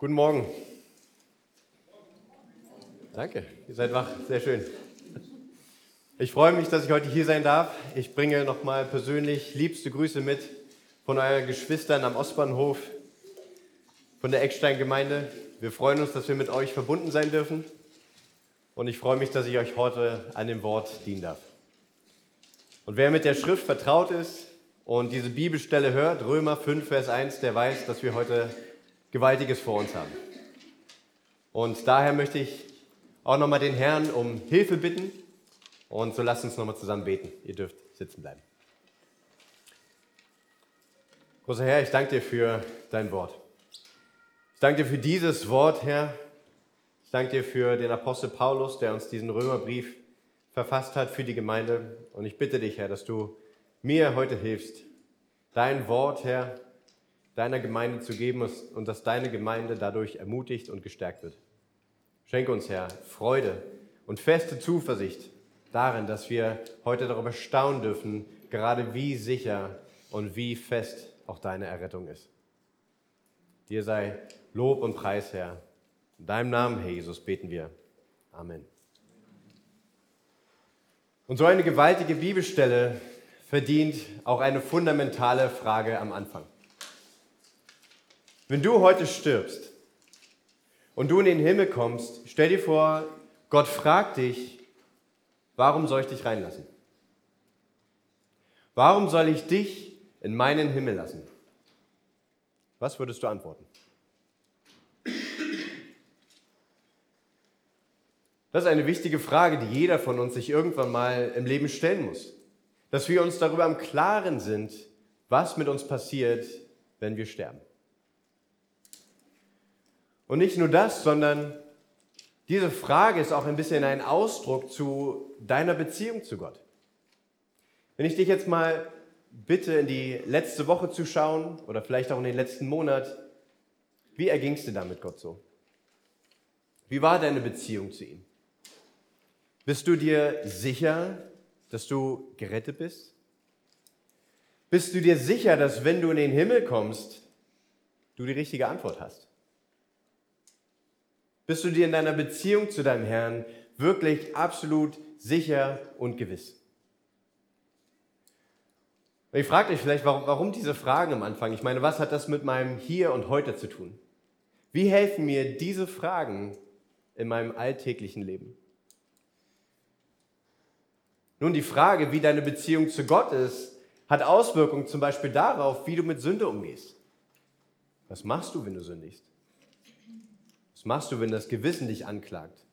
Guten Morgen. Danke, ihr seid wach, sehr schön. Ich freue mich, dass ich heute hier sein darf. Ich bringe nochmal persönlich liebste Grüße mit von euren Geschwistern am Ostbahnhof, von der Eckstein-Gemeinde. Wir freuen uns, dass wir mit euch verbunden sein dürfen. Und ich freue mich, dass ich euch heute an dem Wort dienen darf. Und wer mit der Schrift vertraut ist und diese Bibelstelle hört, Römer 5, Vers 1, der weiß, dass wir heute Gewaltiges vor uns haben. Und daher möchte ich auch nochmal den Herrn um Hilfe bitten. Und so lasst uns nochmal zusammen beten. Ihr dürft sitzen bleiben. Großer Herr, ich danke dir für dein Wort. Ich danke dir für dieses Wort, Herr. Ich danke dir für den Apostel Paulus, der uns diesen Römerbrief verfasst hat für die Gemeinde. Und ich bitte dich, Herr, dass du mir heute hilfst, dein Wort, Herr, deiner Gemeinde zu geben und dass deine Gemeinde dadurch ermutigt und gestärkt wird. Schenke uns, Herr, Freude und feste Zuversicht darin, dass wir heute darüber staunen dürfen, gerade wie sicher und wie fest auch deine Errettung ist. Dir sei Lob und Preis, Herr. In deinem Namen, Herr Jesus, beten wir. Amen. Und so eine gewaltige Bibelstelle verdient auch eine fundamentale Frage am Anfang. Wenn du heute stirbst und du in den Himmel kommst, stell dir vor, Gott fragt dich, warum soll ich dich reinlassen? Warum soll ich dich in meinen Himmel lassen? Was würdest du antworten? Das ist eine wichtige Frage, die jeder von uns sich irgendwann mal im Leben stellen muss. Dass wir uns darüber im Klaren sind, was mit uns passiert, wenn wir sterben. Und nicht nur das, sondern diese Frage ist auch ein bisschen ein Ausdruck zu deiner Beziehung zu Gott. Wenn ich dich jetzt mal bitte, in die letzte Woche zu schauen oder vielleicht auch in den letzten Monat, wie erging es dir da mit Gott so? Wie war deine Beziehung zu ihm? Bist du dir sicher, dass du gerettet bist? Bist du dir sicher, dass wenn du in den Himmel kommst, du die richtige Antwort hast? Bist du dir in deiner Beziehung zu deinem Herrn wirklich absolut sicher und gewiss? Ich frage dich vielleicht, warum, warum diese Fragen am Anfang? Ich meine, was hat das mit meinem Hier und Heute zu tun? Wie helfen mir diese Fragen in meinem alltäglichen Leben? Nun, die Frage, wie deine Beziehung zu Gott ist, hat Auswirkungen zum Beispiel darauf, wie du mit Sünde umgehst. Was machst du, wenn du sündigst? Was machst du, wenn das Gewissen dich anklagt?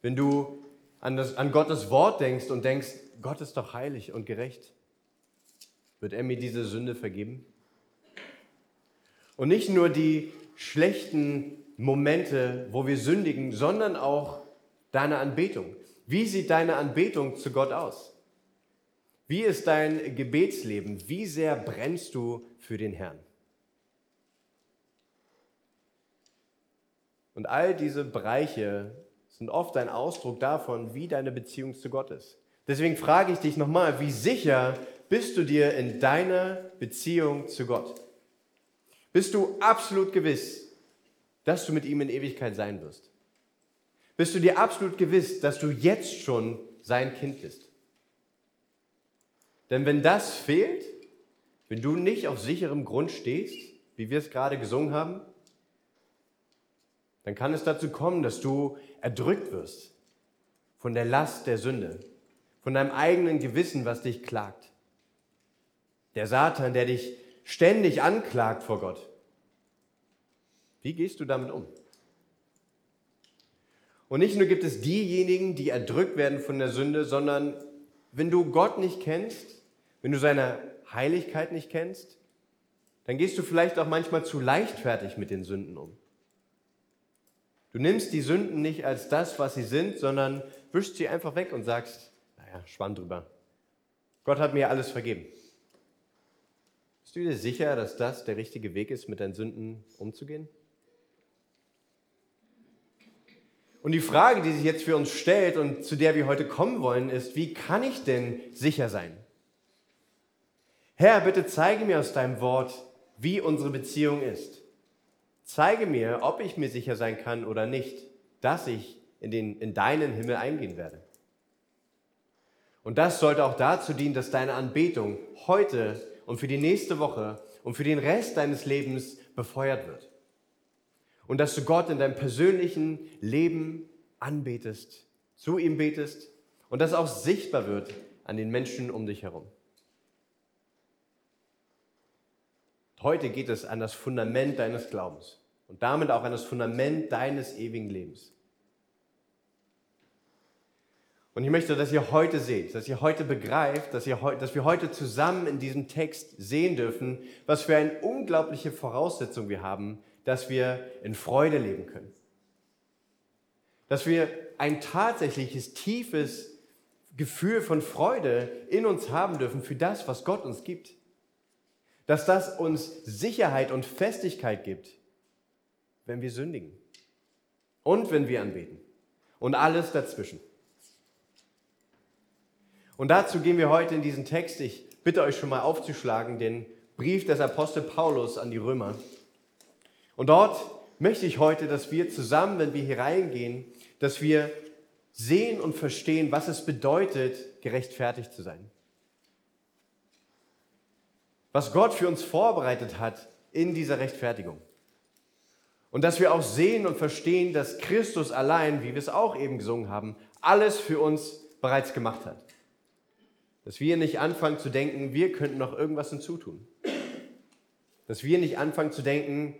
Wenn du an, das, an Gottes Wort denkst und denkst, Gott ist doch heilig und gerecht. Wird er mir diese Sünde vergeben? Und nicht nur die schlechten Momente, wo wir sündigen, sondern auch deine Anbetung. Wie sieht deine Anbetung zu Gott aus? Wie ist dein Gebetsleben? Wie sehr brennst du für den Herrn? Und all diese Bereiche sind oft ein Ausdruck davon, wie deine Beziehung zu Gott ist. Deswegen frage ich dich nochmal, wie sicher bist du dir in deiner Beziehung zu Gott? Bist du absolut gewiss, dass du mit ihm in Ewigkeit sein wirst? Bist du dir absolut gewiss, dass du jetzt schon sein Kind bist? Denn wenn das fehlt, wenn du nicht auf sicherem Grund stehst, wie wir es gerade gesungen haben, dann kann es dazu kommen, dass du erdrückt wirst von der Last der Sünde, von deinem eigenen Gewissen, was dich klagt. Der Satan, der dich ständig anklagt vor Gott. Wie gehst du damit um? Und nicht nur gibt es diejenigen, die erdrückt werden von der Sünde, sondern wenn du Gott nicht kennst, wenn du seine Heiligkeit nicht kennst, dann gehst du vielleicht auch manchmal zu leichtfertig mit den Sünden um. Du nimmst die Sünden nicht als das, was sie sind, sondern wischst sie einfach weg und sagst, naja, schwamm drüber. Gott hat mir alles vergeben. Bist du dir sicher, dass das der richtige Weg ist, mit deinen Sünden umzugehen? Und die Frage, die sich jetzt für uns stellt und zu der wir heute kommen wollen, ist, wie kann ich denn sicher sein? Herr, bitte zeige mir aus deinem Wort, wie unsere Beziehung ist. Zeige mir, ob ich mir sicher sein kann oder nicht, dass ich in, den, in deinen Himmel eingehen werde. Und das sollte auch dazu dienen, dass deine Anbetung heute und für die nächste Woche und für den Rest deines Lebens befeuert wird. Und dass du Gott in deinem persönlichen Leben anbetest, zu ihm betest und das auch sichtbar wird an den Menschen um dich herum. Heute geht es an das Fundament deines Glaubens und damit auch an das Fundament deines ewigen Lebens. Und ich möchte, dass ihr heute seht, dass ihr heute begreift, dass, ihr, dass wir heute zusammen in diesem Text sehen dürfen, was für eine unglaubliche Voraussetzung wir haben, dass wir in Freude leben können. Dass wir ein tatsächliches, tiefes Gefühl von Freude in uns haben dürfen für das, was Gott uns gibt. Dass das uns Sicherheit und Festigkeit gibt, wenn wir sündigen und wenn wir anbeten und alles dazwischen. Und dazu gehen wir heute in diesen Text. Ich bitte euch schon mal aufzuschlagen, den Brief des Apostel Paulus an die Römer. Und dort möchte ich heute, dass wir zusammen, wenn wir hier reingehen, dass wir sehen und verstehen, was es bedeutet, gerechtfertigt zu sein. Was Gott für uns vorbereitet hat in dieser Rechtfertigung. Und dass wir auch sehen und verstehen, dass Christus allein, wie wir es auch eben gesungen haben, alles für uns bereits gemacht hat. Dass wir nicht anfangen zu denken, wir könnten noch irgendwas hinzutun. Dass wir nicht anfangen zu denken,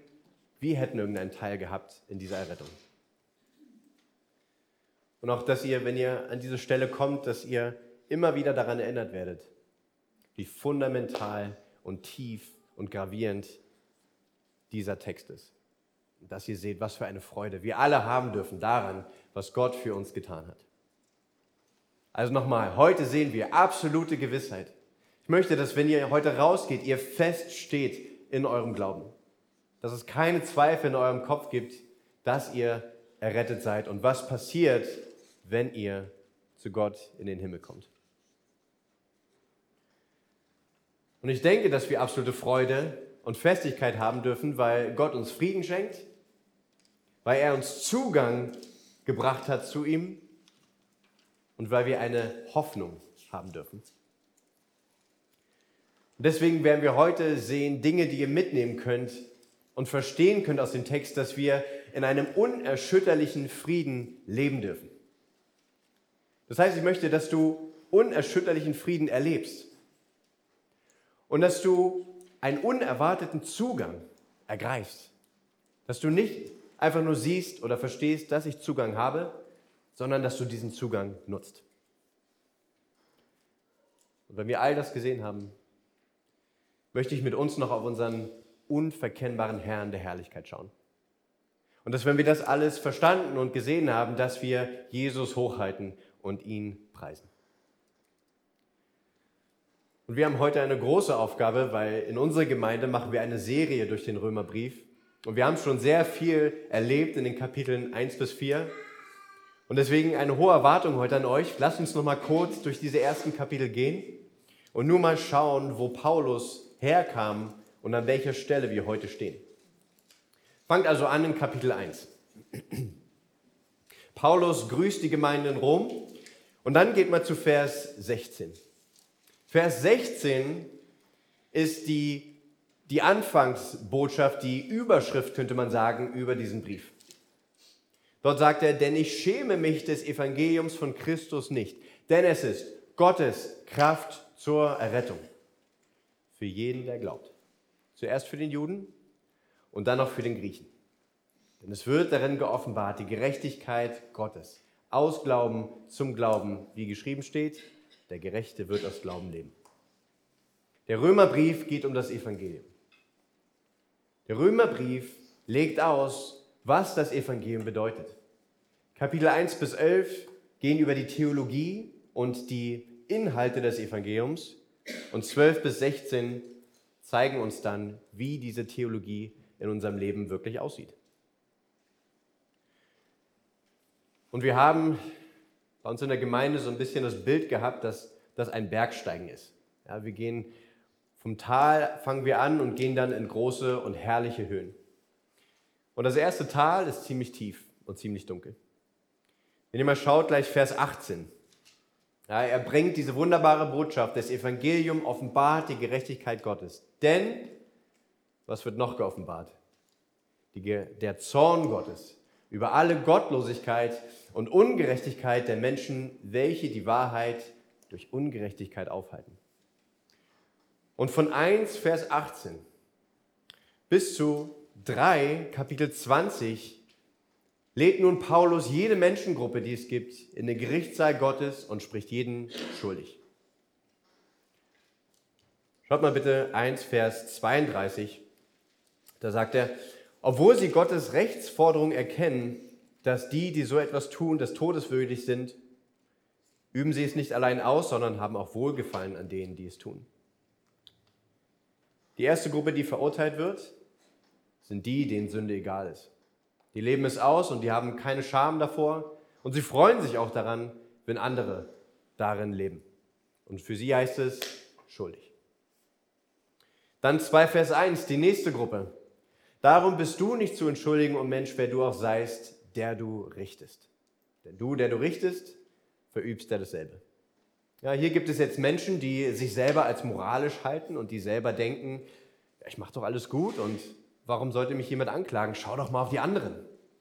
wir hätten irgendeinen Teil gehabt in dieser Errettung. Und auch, dass ihr, wenn ihr an diese Stelle kommt, dass ihr immer wieder daran erinnert werdet, wie fundamental und tief und gravierend dieser Text ist. Dass ihr seht, was für eine Freude wir alle haben dürfen daran, was Gott für uns getan hat. Also nochmal, heute sehen wir absolute Gewissheit. Ich möchte, dass wenn ihr heute rausgeht, ihr fest steht in eurem Glauben. Dass es keine Zweifel in eurem Kopf gibt, dass ihr errettet seid und was passiert, wenn ihr zu Gott in den Himmel kommt. Und ich denke, dass wir absolute Freude und Festigkeit haben dürfen, weil Gott uns Frieden schenkt, weil er uns Zugang gebracht hat zu ihm und weil wir eine Hoffnung haben dürfen. Und deswegen werden wir heute sehen Dinge, die ihr mitnehmen könnt und verstehen könnt aus dem Text, dass wir in einem unerschütterlichen Frieden leben dürfen. Das heißt, ich möchte, dass du unerschütterlichen Frieden erlebst und dass du einen unerwarteten Zugang ergreifst. Dass du nicht einfach nur siehst oder verstehst, dass ich Zugang habe, sondern dass du diesen Zugang nutzt. Und wenn wir all das gesehen haben, möchte ich mit uns noch auf unseren unverkennbaren Herrn der Herrlichkeit schauen. Und dass, wenn wir das alles verstanden und gesehen haben, dass wir Jesus hochhalten und ihn preisen. Und wir haben heute eine große Aufgabe, weil in unserer Gemeinde machen wir eine Serie durch den Römerbrief. Und wir haben schon sehr viel erlebt in den Kapiteln 1 bis 4. Und deswegen eine hohe Erwartung heute an euch. Lasst uns noch mal kurz durch diese ersten Kapitel gehen und nur mal schauen, wo Paulus herkam und an welcher Stelle wir heute stehen. Fangt also an in Kapitel 1. Paulus grüßt die Gemeinde in Rom und dann geht man zu Vers 16. Vers 16 ist die, die Anfangsbotschaft, die Überschrift, könnte man sagen, über diesen Brief. Dort sagt er, denn ich schäme mich des Evangeliums von Christus nicht, denn es ist Gottes Kraft zur Errettung für jeden, der glaubt. Zuerst für den Juden und dann noch für den Griechen. Denn es wird darin geoffenbart, die Gerechtigkeit Gottes. Aus Glauben zum Glauben, wie geschrieben steht, der Gerechte wird aus Glauben leben. Der Römerbrief geht um das Evangelium. Der Römerbrief legt aus, was das Evangelium bedeutet. Kapitel 1 bis 11 gehen über die Theologie und die Inhalte des Evangeliums und 12 bis 16 zeigen uns dann, wie diese Theologie in unserem Leben wirklich aussieht. Und wir haben bei uns in der Gemeinde so ein bisschen das Bild gehabt, dass das ein Bergsteigen ist. Ja, wir gehen vom Tal, fangen wir an und gehen dann in große und herrliche Höhen. Und das erste Tal ist ziemlich tief und ziemlich dunkel. Wenn ihr mal schaut, gleich Vers 18. Ja, er bringt diese wunderbare Botschaft, das Evangelium offenbart die Gerechtigkeit Gottes. Denn, was wird noch geoffenbart? Die, der Zorn Gottes über alle Gottlosigkeit und Ungerechtigkeit der Menschen, welche die Wahrheit durch Ungerechtigkeit aufhalten. Und von 1, Vers 18 bis zu 3, Kapitel 20, lädt nun Paulus jede Menschengruppe, die es gibt, in den Gerichtssaal Gottes und spricht jeden schuldig. Schaut mal bitte 1, Vers 32. Da sagt er, obwohl sie Gottes Rechtsforderung erkennen, dass die, die so etwas tun, des Todes würdig sind, üben sie es nicht allein aus, sondern haben auch Wohlgefallen an denen, die es tun. Die erste Gruppe, die verurteilt wird, sind die, denen Sünde egal ist. Die leben es aus und die haben keine Scham davor und sie freuen sich auch daran, wenn andere darin leben. Und für sie heißt es schuldig. Dann 2 Vers 1, die nächste Gruppe. Darum bist du nicht zu entschuldigen, und Mensch, wer du auch seist, der du richtest. Denn du, der du richtest, verübst ja dasselbe. Ja, hier gibt es jetzt Menschen, die sich selber als moralisch halten und die selber denken, ja, ich mache doch alles gut und warum sollte mich jemand anklagen? Schau doch mal auf die anderen.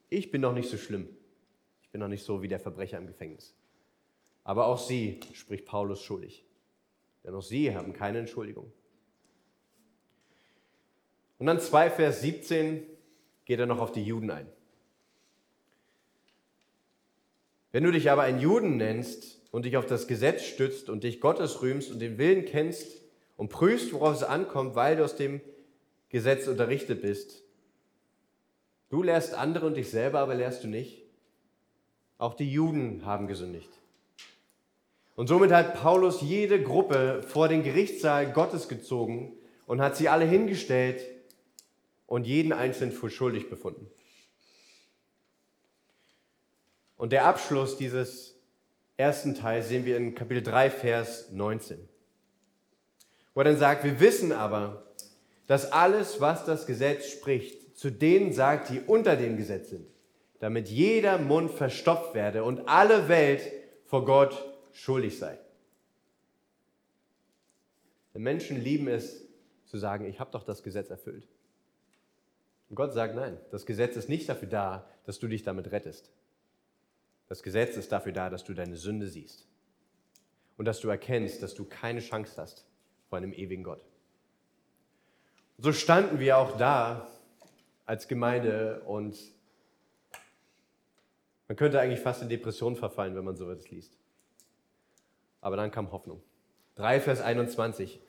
Ich bin doch nicht so schlimm. Ich bin doch nicht so wie der Verbrecher im Gefängnis. Aber auch sie spricht Paulus schuldig. Denn auch sie haben keine Entschuldigung. Und dann 2 Vers 17 geht er noch auf die Juden ein. Wenn du dich aber ein Juden nennst und dich auf das Gesetz stützt und dich Gottes rühmst und den Willen kennst und prüfst, worauf es ankommt, weil du aus dem Gesetz unterrichtet bist, du lehrst andere und dich selber aber lehrst du nicht. Auch die Juden haben gesündigt. Und somit hat Paulus jede Gruppe vor den Gerichtssaal Gottes gezogen und hat sie alle hingestellt und jeden einzelnen für schuldig befunden. Und der Abschluss dieses ersten Teils sehen wir in Kapitel 3, Vers 19, wo er dann sagt, wir wissen aber, dass alles, was das Gesetz spricht, zu denen sagt, die unter dem Gesetz sind, damit jeder Mund verstopft werde und alle Welt vor Gott schuldig sei. Denn Menschen lieben es zu sagen, ich habe doch das Gesetz erfüllt. Und Gott sagt, nein, das Gesetz ist nicht dafür da, dass du dich damit rettest. Das Gesetz ist dafür da, dass du deine Sünde siehst und dass du erkennst, dass du keine Chance hast vor einem ewigen Gott. So standen wir auch da als Gemeinde und man könnte eigentlich fast in Depression verfallen, wenn man so etwas liest. Aber dann kam Hoffnung. 3 Vers 21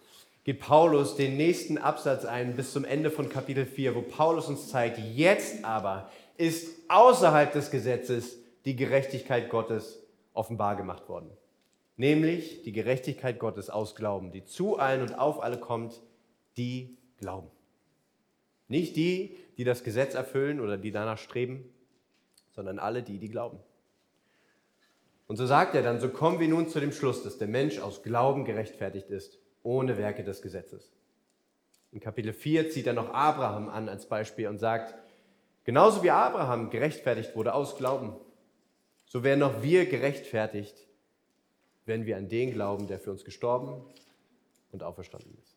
geht Paulus den nächsten Absatz ein bis zum Ende von Kapitel 4, wo Paulus uns zeigt, jetzt aber ist außerhalb des Gesetzes die Gerechtigkeit Gottes offenbar gemacht worden. Nämlich die Gerechtigkeit Gottes aus Glauben, die zu allen und auf alle kommt, die glauben. Nicht die, die das Gesetz erfüllen oder die danach streben, sondern alle die, die glauben. Und so sagt er dann, so kommen wir nun zu dem Schluss, dass der Mensch aus Glauben gerechtfertigt ist ohne Werke des Gesetzes. In Kapitel 4 zieht er noch Abraham an als Beispiel und sagt, genauso wie Abraham gerechtfertigt wurde aus Glauben, so werden auch wir gerechtfertigt, wenn wir an den glauben, der für uns gestorben und auferstanden ist.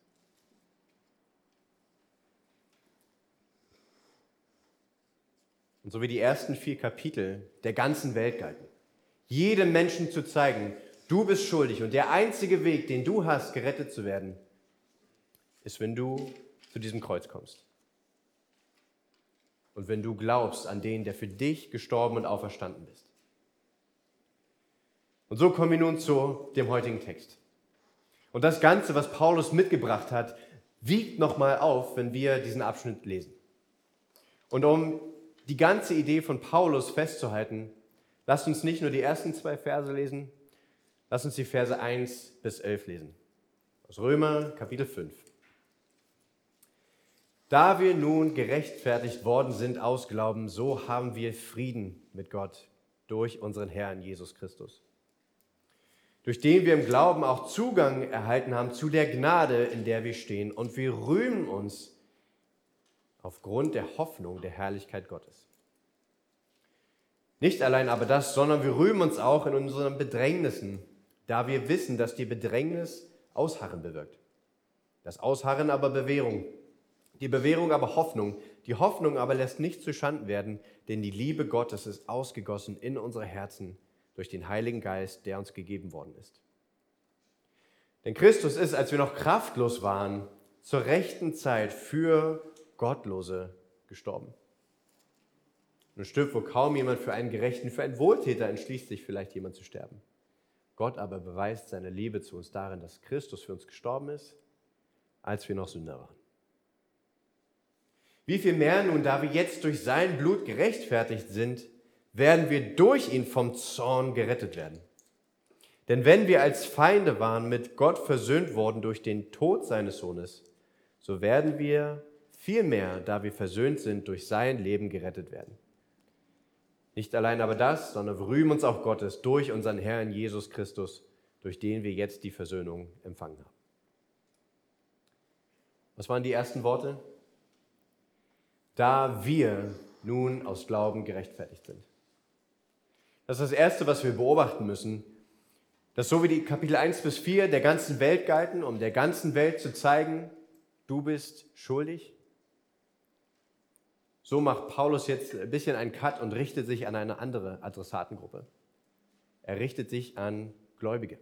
Und so wie die ersten vier Kapitel der ganzen Welt galten, jedem Menschen zu zeigen, Du bist schuldig und der einzige Weg, den du hast, gerettet zu werden, ist, wenn du zu diesem Kreuz kommst. Und wenn du glaubst an den, der für dich gestorben und auferstanden ist. Und so kommen wir nun zu dem heutigen Text. Und das Ganze, was Paulus mitgebracht hat, wiegt nochmal auf, wenn wir diesen Abschnitt lesen. Und um die ganze Idee von Paulus festzuhalten, lasst uns nicht nur die ersten zwei Verse lesen, Lass uns die Verse 1 bis 11 lesen. Aus Römer Kapitel 5. Da wir nun gerechtfertigt worden sind aus Glauben, so haben wir Frieden mit Gott durch unseren Herrn Jesus Christus, durch den wir im Glauben auch Zugang erhalten haben zu der Gnade, in der wir stehen. Und wir rühmen uns aufgrund der Hoffnung der Herrlichkeit Gottes. Nicht allein aber das, sondern wir rühmen uns auch in unseren Bedrängnissen, da wir wissen, dass die Bedrängnis Ausharren bewirkt. Das Ausharren aber Bewährung, die Bewährung aber Hoffnung, die Hoffnung aber lässt nicht zuschanden werden, denn die Liebe Gottes ist ausgegossen in unsere Herzen durch den Heiligen Geist, der uns gegeben worden ist. Denn Christus ist, als wir noch kraftlos waren, zur rechten Zeit für Gottlose gestorben. Ein Stück, wo kaum jemand für einen Gerechten, für einen Wohltäter entschließt sich vielleicht jemand zu sterben. Gott aber beweist seine Liebe zu uns darin, dass Christus für uns gestorben ist, als wir noch Sünder waren. Wie viel mehr nun, da wir jetzt durch sein Blut gerechtfertigt sind, werden wir durch ihn vom Zorn gerettet werden. Denn wenn wir als Feinde waren, mit Gott versöhnt worden durch den Tod seines Sohnes, so werden wir vielmehr, da wir versöhnt sind, durch sein Leben gerettet werden. Nicht allein aber das, sondern wir rühmen uns auch Gottes durch unseren Herrn Jesus Christus, durch den wir jetzt die Versöhnung empfangen haben. Was waren die ersten Worte? Da wir nun aus Glauben gerechtfertigt sind. Das ist das Erste, was wir beobachten müssen, dass so wie die Kapitel 1 bis 4 der ganzen Welt galten, um der ganzen Welt zu zeigen, du bist schuldig, so macht Paulus jetzt ein bisschen einen Cut und richtet sich an eine andere Adressatengruppe. Er richtet sich an Gläubige.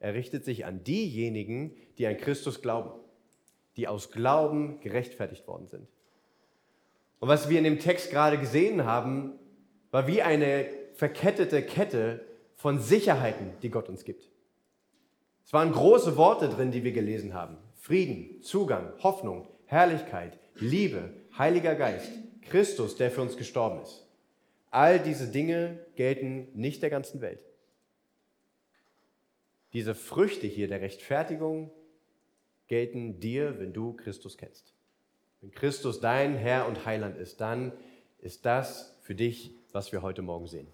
Er richtet sich an diejenigen, die an Christus glauben, die aus Glauben gerechtfertigt worden sind. Und was wir in dem Text gerade gesehen haben, war wie eine verkettete Kette von Sicherheiten, die Gott uns gibt. Es waren große Worte drin, die wir gelesen haben. Frieden, Zugang, Hoffnung, Herrlichkeit, Liebe, Heiliger Geist, Christus, der für uns gestorben ist. All diese Dinge gelten nicht der ganzen Welt. Diese Früchte hier der Rechtfertigung gelten dir, wenn du Christus kennst. Wenn Christus dein Herr und Heiland ist, dann ist das für dich, was wir heute Morgen sehen.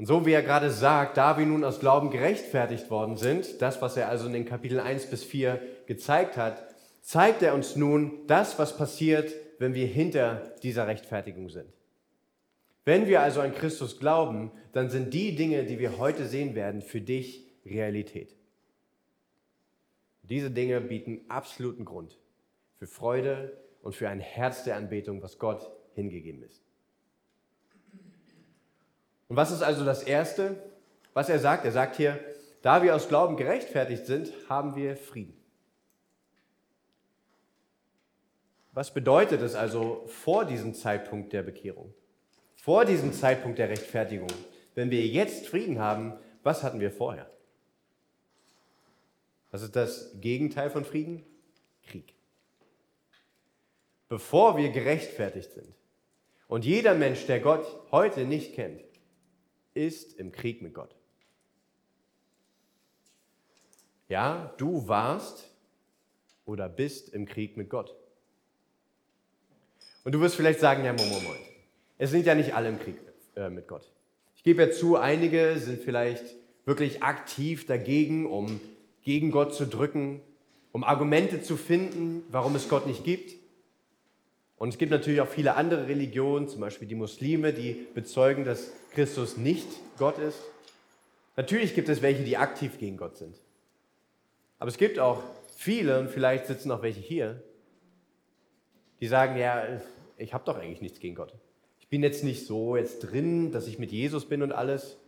Und so wie er gerade sagt, da wir nun aus Glauben gerechtfertigt worden sind, das, was er also in den Kapitel 1 bis 4 gezeigt hat, zeigt er uns nun das, was passiert, wenn wir hinter dieser Rechtfertigung sind. Wenn wir also an Christus glauben, dann sind die Dinge, die wir heute sehen werden, für dich Realität. Diese Dinge bieten absoluten Grund für Freude und für ein Herz der Anbetung, was Gott hingegeben ist. Und was ist also das Erste, was er sagt? Er sagt hier, da wir aus Glauben gerechtfertigt sind, haben wir Frieden. Was bedeutet es also vor diesem Zeitpunkt der Bekehrung? Vor diesem Zeitpunkt der Rechtfertigung? Wenn wir jetzt Frieden haben, was hatten wir vorher? Was ist das Gegenteil von Frieden? Krieg. Bevor wir gerechtfertigt sind und jeder Mensch, der Gott heute nicht kennt, ist im Krieg mit Gott. Ja, du warst oder bist im Krieg mit Gott. Und du wirst vielleicht sagen, ja, Moment, Moment. Es sind ja nicht alle im Krieg äh, mit Gott. Ich gebe ja zu, einige sind vielleicht wirklich aktiv dagegen, um gegen Gott zu drücken, um Argumente zu finden, warum es Gott nicht gibt. Und es gibt natürlich auch viele andere Religionen, zum Beispiel die Muslime, die bezeugen, dass Christus nicht Gott ist. Natürlich gibt es welche, die aktiv gegen Gott sind. Aber es gibt auch viele, und vielleicht sitzen auch welche hier, die sagen, ja, ich habe doch eigentlich nichts gegen Gott. Ich bin jetzt nicht so jetzt drin, dass ich mit Jesus bin und alles,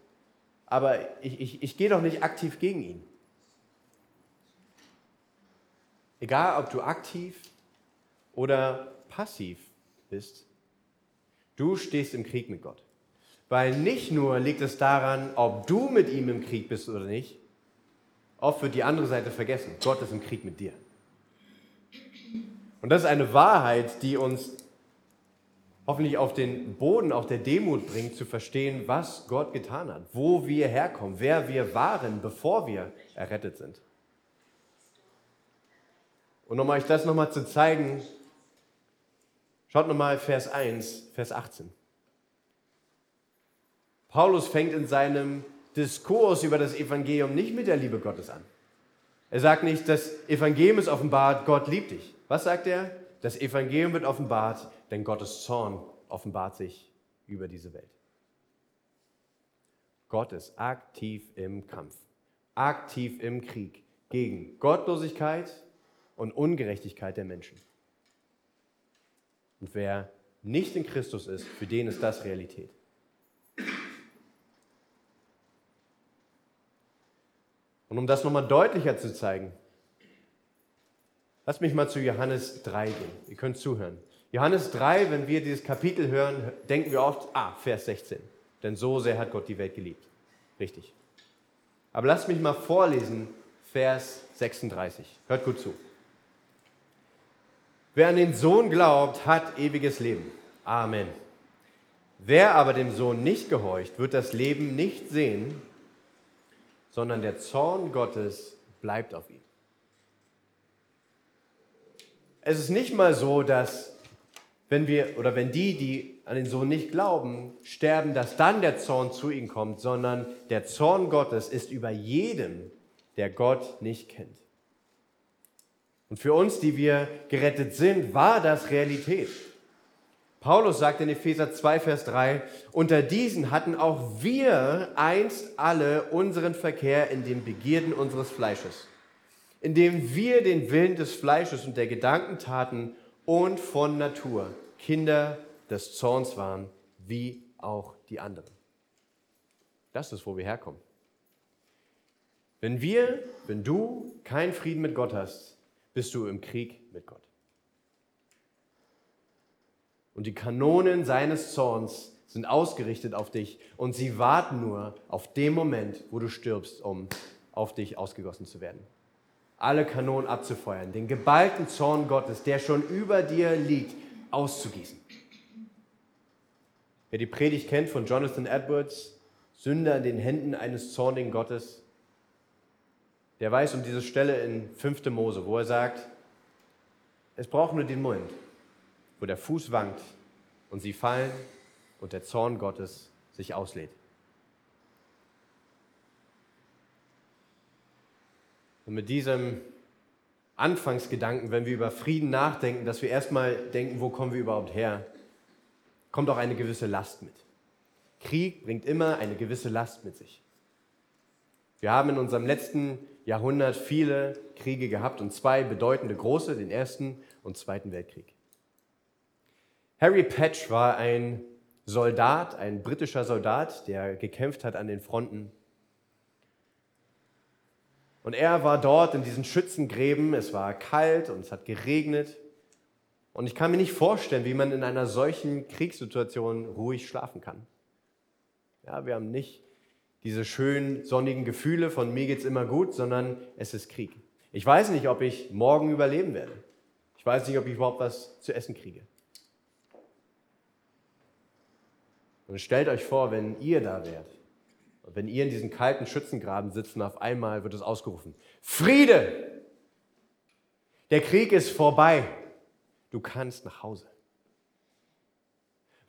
aber ich, ich, ich gehe doch nicht aktiv gegen ihn. Egal, ob du aktiv oder passiv bist, du stehst im Krieg mit Gott. Weil nicht nur liegt es daran, ob du mit ihm im Krieg bist oder nicht, oft wird die andere Seite vergessen. Gott ist im Krieg mit dir. Und das ist eine Wahrheit, die uns hoffentlich auf den Boden auch der Demut bringt, zu verstehen, was Gott getan hat, wo wir herkommen, wer wir waren, bevor wir errettet sind. Und um euch das nochmal zu zeigen, Schaut nochmal Vers 1, Vers 18. Paulus fängt in seinem Diskurs über das Evangelium nicht mit der Liebe Gottes an. Er sagt nicht, das Evangelium ist offenbart, Gott liebt dich. Was sagt er? Das Evangelium wird offenbart, denn Gottes Zorn offenbart sich über diese Welt. Gott ist aktiv im Kampf, aktiv im Krieg gegen Gottlosigkeit und Ungerechtigkeit der Menschen. Und wer nicht in Christus ist, für den ist das Realität. Und um das nochmal deutlicher zu zeigen, lasst mich mal zu Johannes 3 gehen. Ihr könnt zuhören. Johannes 3, wenn wir dieses Kapitel hören, denken wir oft, ah, Vers 16. Denn so sehr hat Gott die Welt geliebt. Richtig. Aber lasst mich mal vorlesen, Vers 36. Hört gut zu. Wer an den Sohn glaubt, hat ewiges Leben. Amen. Wer aber dem Sohn nicht gehorcht, wird das Leben nicht sehen, sondern der Zorn Gottes bleibt auf ihm. Es ist nicht mal so, dass wenn wir oder wenn die, die an den Sohn nicht glauben, sterben, dass dann der Zorn zu ihnen kommt, sondern der Zorn Gottes ist über jedem, der Gott nicht kennt. Und für uns, die wir gerettet sind, war das Realität. Paulus sagt in Epheser 2, Vers 3, unter diesen hatten auch wir einst alle unseren Verkehr in den Begierden unseres Fleisches, indem wir den Willen des Fleisches und der Gedanken taten und von Natur Kinder des Zorns waren, wie auch die anderen. Das ist, wo wir herkommen. Wenn wir, wenn du keinen Frieden mit Gott hast, bist du im Krieg mit Gott. Und die Kanonen seines Zorns sind ausgerichtet auf dich und sie warten nur auf den Moment, wo du stirbst, um auf dich ausgegossen zu werden. Alle Kanonen abzufeuern, den geballten Zorn Gottes, der schon über dir liegt, auszugießen. Wer die Predigt kennt von Jonathan Edwards, Sünder in den Händen eines zornigen Gottes, der weiß um diese Stelle in 5. Mose, wo er sagt, es braucht nur den Moment, wo der Fuß wankt und sie fallen und der Zorn Gottes sich auslädt. Und mit diesem Anfangsgedanken, wenn wir über Frieden nachdenken, dass wir erstmal denken, wo kommen wir überhaupt her, kommt auch eine gewisse Last mit. Krieg bringt immer eine gewisse Last mit sich. Wir haben in unserem letzten Jahrhundert viele Kriege gehabt und zwei bedeutende große, den Ersten und Zweiten Weltkrieg. Harry Patch war ein Soldat, ein britischer Soldat, der gekämpft hat an den Fronten. Und er war dort in diesen Schützengräben, es war kalt und es hat geregnet. Und ich kann mir nicht vorstellen, wie man in einer solchen Kriegssituation ruhig schlafen kann. Ja, wir haben nicht diese schönen sonnigen Gefühle von mir geht's immer gut, sondern es ist Krieg. Ich weiß nicht, ob ich morgen überleben werde. Ich weiß nicht, ob ich überhaupt was zu essen kriege. Und stellt euch vor, wenn ihr da wärt und wenn ihr in diesem kalten Schützengraben sitzt und auf einmal wird es ausgerufen, Friede! Der Krieg ist vorbei. Du kannst nach Hause.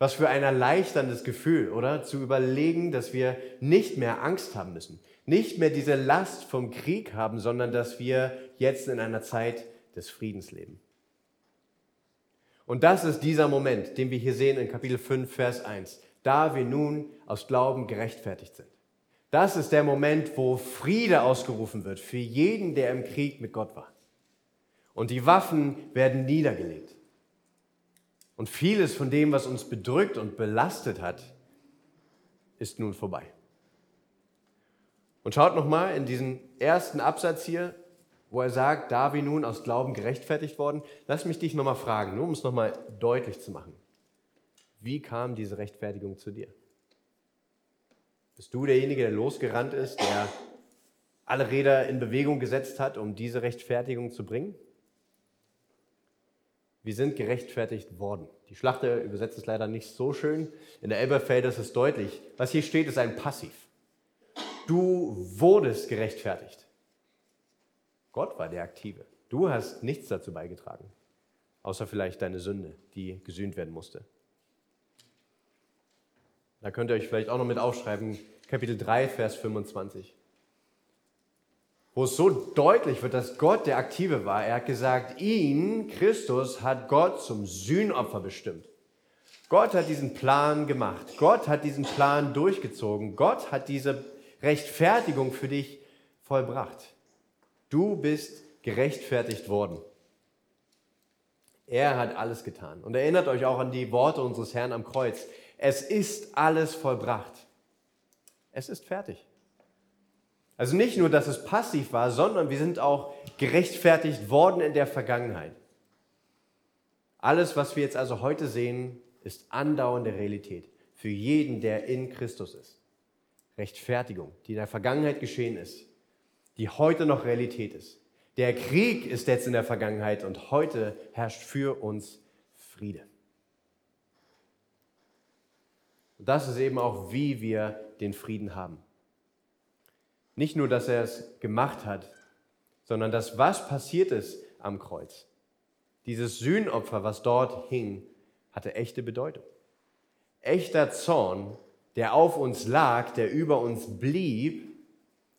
Was für ein erleichterndes Gefühl, oder? Zu überlegen, dass wir nicht mehr Angst haben müssen, nicht mehr diese Last vom Krieg haben, sondern dass wir jetzt in einer Zeit des Friedens leben. Und das ist dieser Moment, den wir hier sehen in Kapitel 5, Vers 1, da wir nun aus Glauben gerechtfertigt sind. Das ist der Moment, wo Friede ausgerufen wird für jeden, der im Krieg mit Gott war. Und die Waffen werden niedergelegt. Und vieles von dem, was uns bedrückt und belastet hat, ist nun vorbei. Und schaut nochmal in diesen ersten Absatz hier, wo er sagt, da wir nun aus Glauben gerechtfertigt worden, lass mich dich nochmal fragen, nur um es nochmal deutlich zu machen. Wie kam diese Rechtfertigung zu dir? Bist du derjenige, der losgerannt ist, der alle Räder in Bewegung gesetzt hat, um diese Rechtfertigung zu bringen? Wir sind gerechtfertigt worden. Die Schlachter übersetzt es leider nicht so schön. In der Elberfelder ist es deutlich. Was hier steht, ist ein Passiv. Du wurdest gerechtfertigt. Gott war der Aktive. Du hast nichts dazu beigetragen, außer vielleicht deine Sünde, die gesühnt werden musste. Da könnt ihr euch vielleicht auch noch mit aufschreiben, Kapitel 3, Vers 25. wo es so deutlich wird, dass Gott der Aktive war. Er hat gesagt, ihn, Christus, hat Gott zum Sühnopfer bestimmt. Gott hat diesen Plan gemacht. Gott hat diesen Plan durchgezogen. Gott hat diese Rechtfertigung für dich vollbracht. Du bist gerechtfertigt worden. Er hat alles getan. Und erinnert euch auch an die Worte unseres Herrn am Kreuz. Es ist alles vollbracht. Es ist fertig. Also nicht nur, dass es passiv war, sondern wir sind auch gerechtfertigt worden in der Vergangenheit. Alles, was wir jetzt also heute sehen, ist andauernde Realität für jeden, der in Christus ist. Rechtfertigung, die in der Vergangenheit geschehen ist, die heute noch Realität ist. Der Krieg ist jetzt in der Vergangenheit und heute herrscht für uns Friede. Und das ist eben auch, wie wir den Frieden haben. Nicht nur, dass er es gemacht hat, sondern dass was passiert ist am Kreuz. Dieses Sühnopfer, was dort hing, hatte echte Bedeutung. Echter Zorn, der auf uns lag, der über uns blieb,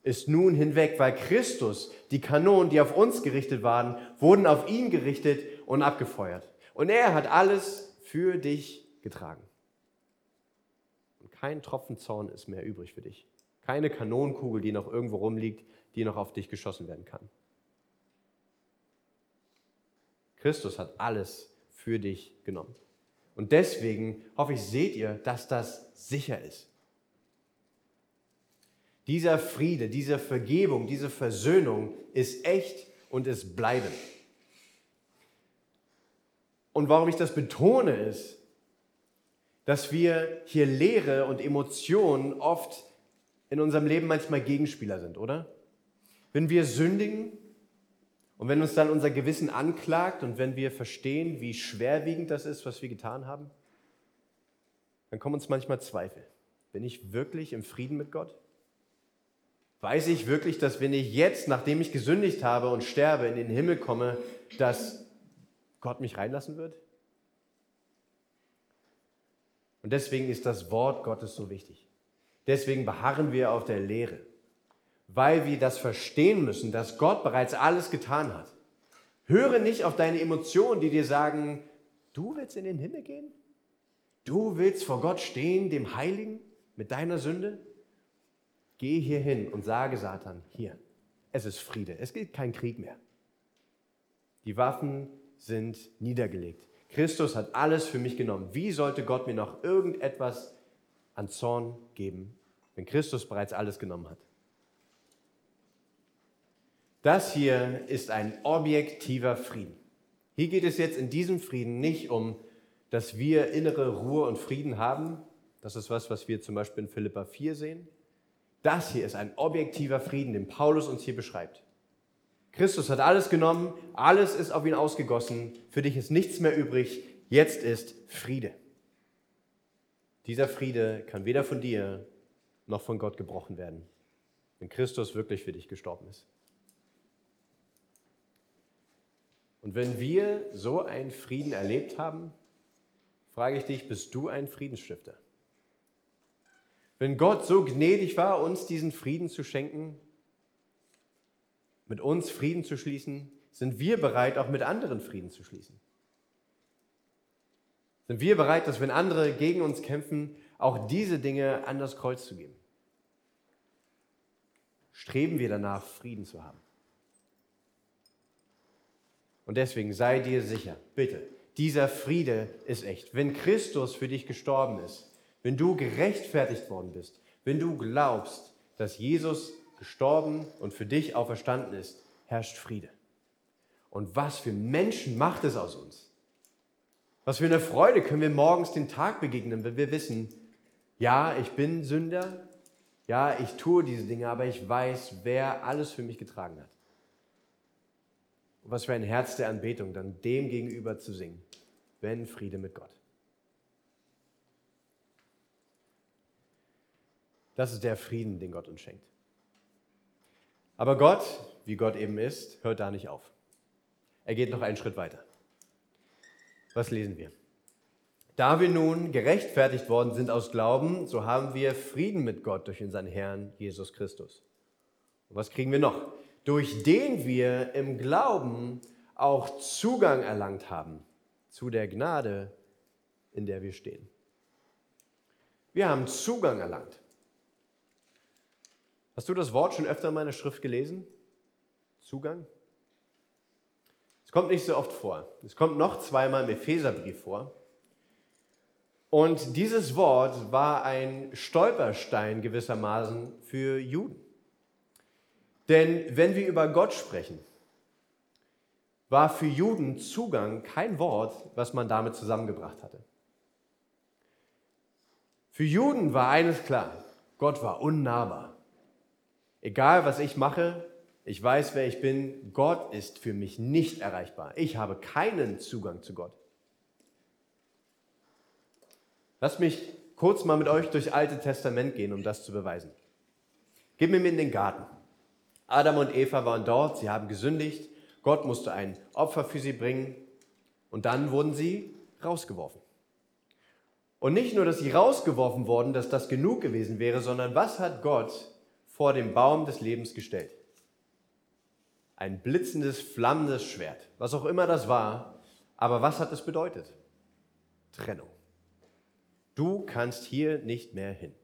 ist nun hinweg, weil Christus, die Kanonen, die auf uns gerichtet waren, wurden auf ihn gerichtet und abgefeuert. Und er hat alles für dich getragen. Und kein Tropfen Zorn ist mehr übrig für dich. Keine Kanonenkugel, die noch irgendwo rumliegt, die noch auf dich geschossen werden kann. Christus hat alles für dich genommen. Und deswegen hoffe ich, seht ihr, dass das sicher ist. Dieser Friede, diese Vergebung, diese Versöhnung ist echt und ist bleibend. Und warum ich das betone, ist, dass wir hier Lehre und Emotionen oft in unserem Leben manchmal Gegenspieler sind, oder? Wenn wir sündigen und wenn uns dann unser Gewissen anklagt und wenn wir verstehen, wie schwerwiegend das ist, was wir getan haben, dann kommen uns manchmal Zweifel. Bin ich wirklich im Frieden mit Gott? Weiß ich wirklich, dass wenn ich jetzt, nachdem ich gesündigt habe und sterbe, in den Himmel komme, dass Gott mich reinlassen wird? Und deswegen ist das Wort Gottes so wichtig. Deswegen beharren wir auf der Lehre, weil wir das verstehen müssen, dass Gott bereits alles getan hat. Höre nicht auf deine Emotionen, die dir sagen, du willst in den Himmel gehen? Du willst vor Gott stehen, dem Heiligen, mit deiner Sünde? Geh hier hin und sage Satan, hier, es ist Friede, es gibt keinen Krieg mehr. Die Waffen sind niedergelegt. Christus hat alles für mich genommen. Wie sollte Gott mir noch irgendetwas an Zorn geben, wenn Christus bereits alles genommen hat? Das hier ist ein objektiver Frieden. Hier geht es jetzt in diesem Frieden nicht um, dass wir innere Ruhe und Frieden haben. Das ist was, was wir zum Beispiel in Philippa 4 sehen. Das hier ist ein objektiver Frieden, den Paulus uns hier beschreibt. Christus hat alles genommen, alles ist auf ihn ausgegossen, für dich ist nichts mehr übrig, jetzt ist Friede. Dieser Friede kann weder von dir noch von Gott gebrochen werden, wenn Christus wirklich für dich gestorben ist. Und wenn wir so einen Frieden erlebt haben, frage ich dich, bist du ein Friedensstifter? Wenn Gott so gnädig war, uns diesen Frieden zu schenken, mit uns Frieden zu schließen, sind wir bereit, auch mit anderen Frieden zu schließen. Sind wir bereit, dass wenn andere gegen uns kämpfen, auch diese Dinge an das Kreuz zu geben? Streben wir danach, Frieden zu haben? Und deswegen sei dir sicher, bitte, dieser Friede ist echt. Wenn Christus für dich gestorben ist, wenn du gerechtfertigt worden bist, wenn du glaubst, dass Jesus gestorben und für dich auferstanden ist, herrscht Friede. Und was für Menschen macht es aus uns? Was für eine Freude können wir morgens den Tag begegnen, wenn wir wissen, ja, ich bin Sünder, ja, ich tue diese Dinge, aber ich weiß, wer alles für mich getragen hat. Und was für ein Herz der Anbetung, dann dem gegenüber zu singen, wenn Friede mit Gott. Das ist der Frieden, den Gott uns schenkt. Aber Gott, wie Gott eben ist, hört da nicht auf. Er geht noch einen Schritt weiter. Was lesen wir? Da wir nun gerechtfertigt worden sind aus Glauben, so haben wir Frieden mit Gott durch unseren Herrn Jesus Christus. Und was kriegen wir noch? durch den wir im Glauben auch Zugang erlangt haben zu der Gnade, in der wir stehen. Wir haben Zugang erlangt. Hast du das Wort schon öfter in meiner Schrift gelesen? Zugang? Kommt nicht so oft vor. Es kommt noch zweimal im Epheserbrief vor. Und dieses Wort war ein Stolperstein gewissermaßen für Juden. Denn wenn wir über Gott sprechen, war für Juden Zugang kein Wort, was man damit zusammengebracht hatte. Für Juden war eines klar, Gott war unnahbar. Egal was ich mache, ich weiß, wer ich bin, Gott ist für mich nicht erreichbar. Ich habe keinen Zugang zu Gott. Lasst mich kurz mal mit euch durchs Alte Testament gehen, um das zu beweisen. Wir mir in den Garten. Adam und Eva waren dort, sie haben gesündigt, Gott musste ein Opfer für sie bringen und dann wurden sie rausgeworfen. Und nicht nur, dass sie rausgeworfen wurden, dass das genug gewesen wäre, sondern was hat Gott vor dem Baum des Lebens gestellt? Ein blitzendes, flammendes Schwert, was auch immer das war. Aber was hat es bedeutet? Trennung. Du kannst hier nicht mehr hin.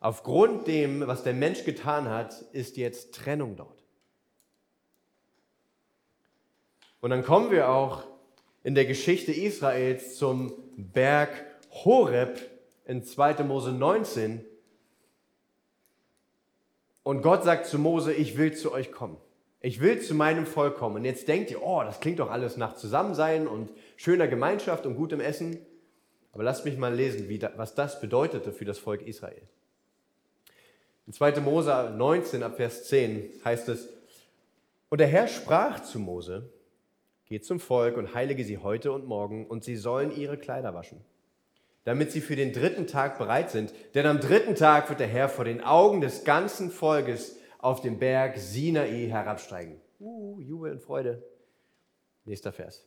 Aufgrund dem, was der Mensch getan hat, ist jetzt Trennung dort. Und dann kommen wir auch in der Geschichte Israels zum Berg Horeb in 2. Mose 19. Und Gott sagt zu Mose, ich will zu euch kommen. Ich will zu meinem Volk kommen. Und jetzt denkt ihr, oh, das klingt doch alles nach Zusammensein und schöner Gemeinschaft und gutem Essen. Aber lasst mich mal lesen, wie, was das bedeutete für das Volk Israel. In 2. Mose 19 ab Vers 10 heißt es, und der Herr sprach zu Mose, geh zum Volk und heilige sie heute und morgen, und sie sollen ihre Kleider waschen, damit sie für den dritten Tag bereit sind. Denn am dritten Tag wird der Herr vor den Augen des ganzen Volkes auf den Berg Sinai herabsteigen. Uh, Jubel und Freude. Nächster Vers.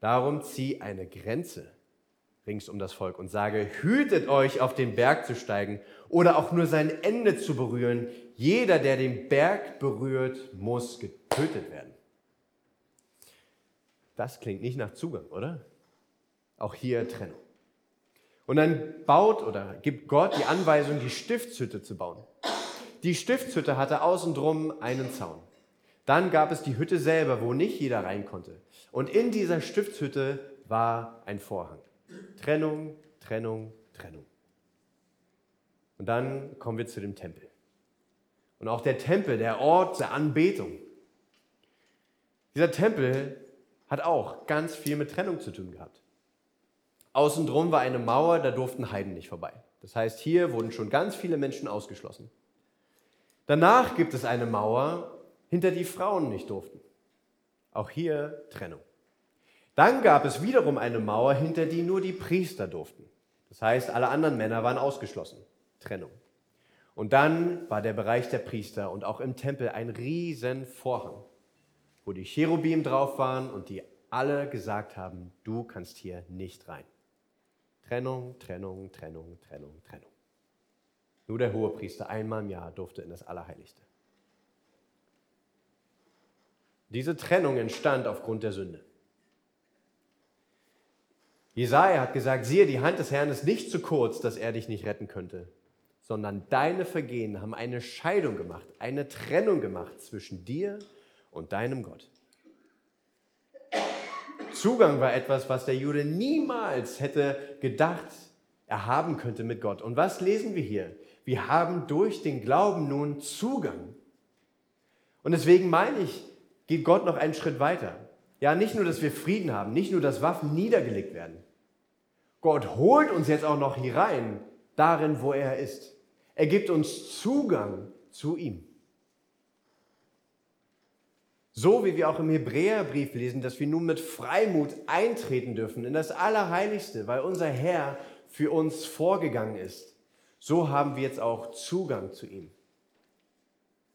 Darum zieh eine Grenze rings um das Volk und sage, hütet euch auf den Berg zu steigen oder auch nur sein Ende zu berühren. Jeder, der den Berg berührt, muss getötet werden. Das klingt nicht nach Zugang, oder? Auch hier Trennung. Und dann baut oder gibt Gott die Anweisung, die Stiftshütte zu bauen. Die Stiftshütte hatte außen drum einen Zaun. Dann gab es die Hütte selber, wo nicht jeder rein konnte. Und in dieser Stiftshütte war ein Vorhang. Trennung, Trennung, Trennung. Und dann kommen wir zu dem Tempel. Und auch der Tempel, der Ort der Anbetung. Dieser Tempel hat auch ganz viel mit Trennung zu tun gehabt. Außen drum war eine Mauer, da durften Heiden nicht vorbei. Das heißt, hier wurden schon ganz viele Menschen ausgeschlossen. Danach gibt es eine Mauer, hinter die Frauen nicht durften. Auch hier Trennung. Dann gab es wiederum eine Mauer, hinter die nur die Priester durften. Das heißt, alle anderen Männer waren ausgeschlossen. Trennung. Und dann war der Bereich der Priester und auch im Tempel ein riesen Vorhang, wo die Cherubim drauf waren und die alle gesagt haben, du kannst hier nicht rein. Trennung, Trennung, Trennung, Trennung, Trennung. Nur der Hohepriester einmal im Jahr durfte in das Allerheiligste. Diese Trennung entstand aufgrund der Sünde. Jesaja hat gesagt: Siehe, die Hand des Herrn ist nicht zu kurz, dass er dich nicht retten könnte, sondern deine Vergehen haben eine Scheidung gemacht, eine Trennung gemacht zwischen dir und deinem Gott. Zugang war etwas, was der Jude niemals hätte gedacht, er haben könnte mit Gott. Und was lesen wir hier? Wir haben durch den Glauben nun Zugang. Und deswegen meine ich, geht Gott noch einen Schritt weiter. Ja, nicht nur, dass wir Frieden haben, nicht nur, dass Waffen niedergelegt werden. Gott holt uns jetzt auch noch hier rein, darin, wo er ist. Er gibt uns Zugang zu ihm. So wie wir auch im Hebräerbrief lesen, dass wir nun mit Freimut eintreten dürfen in das Allerheiligste, weil unser Herr für uns vorgegangen ist. So haben wir jetzt auch Zugang zu ihm.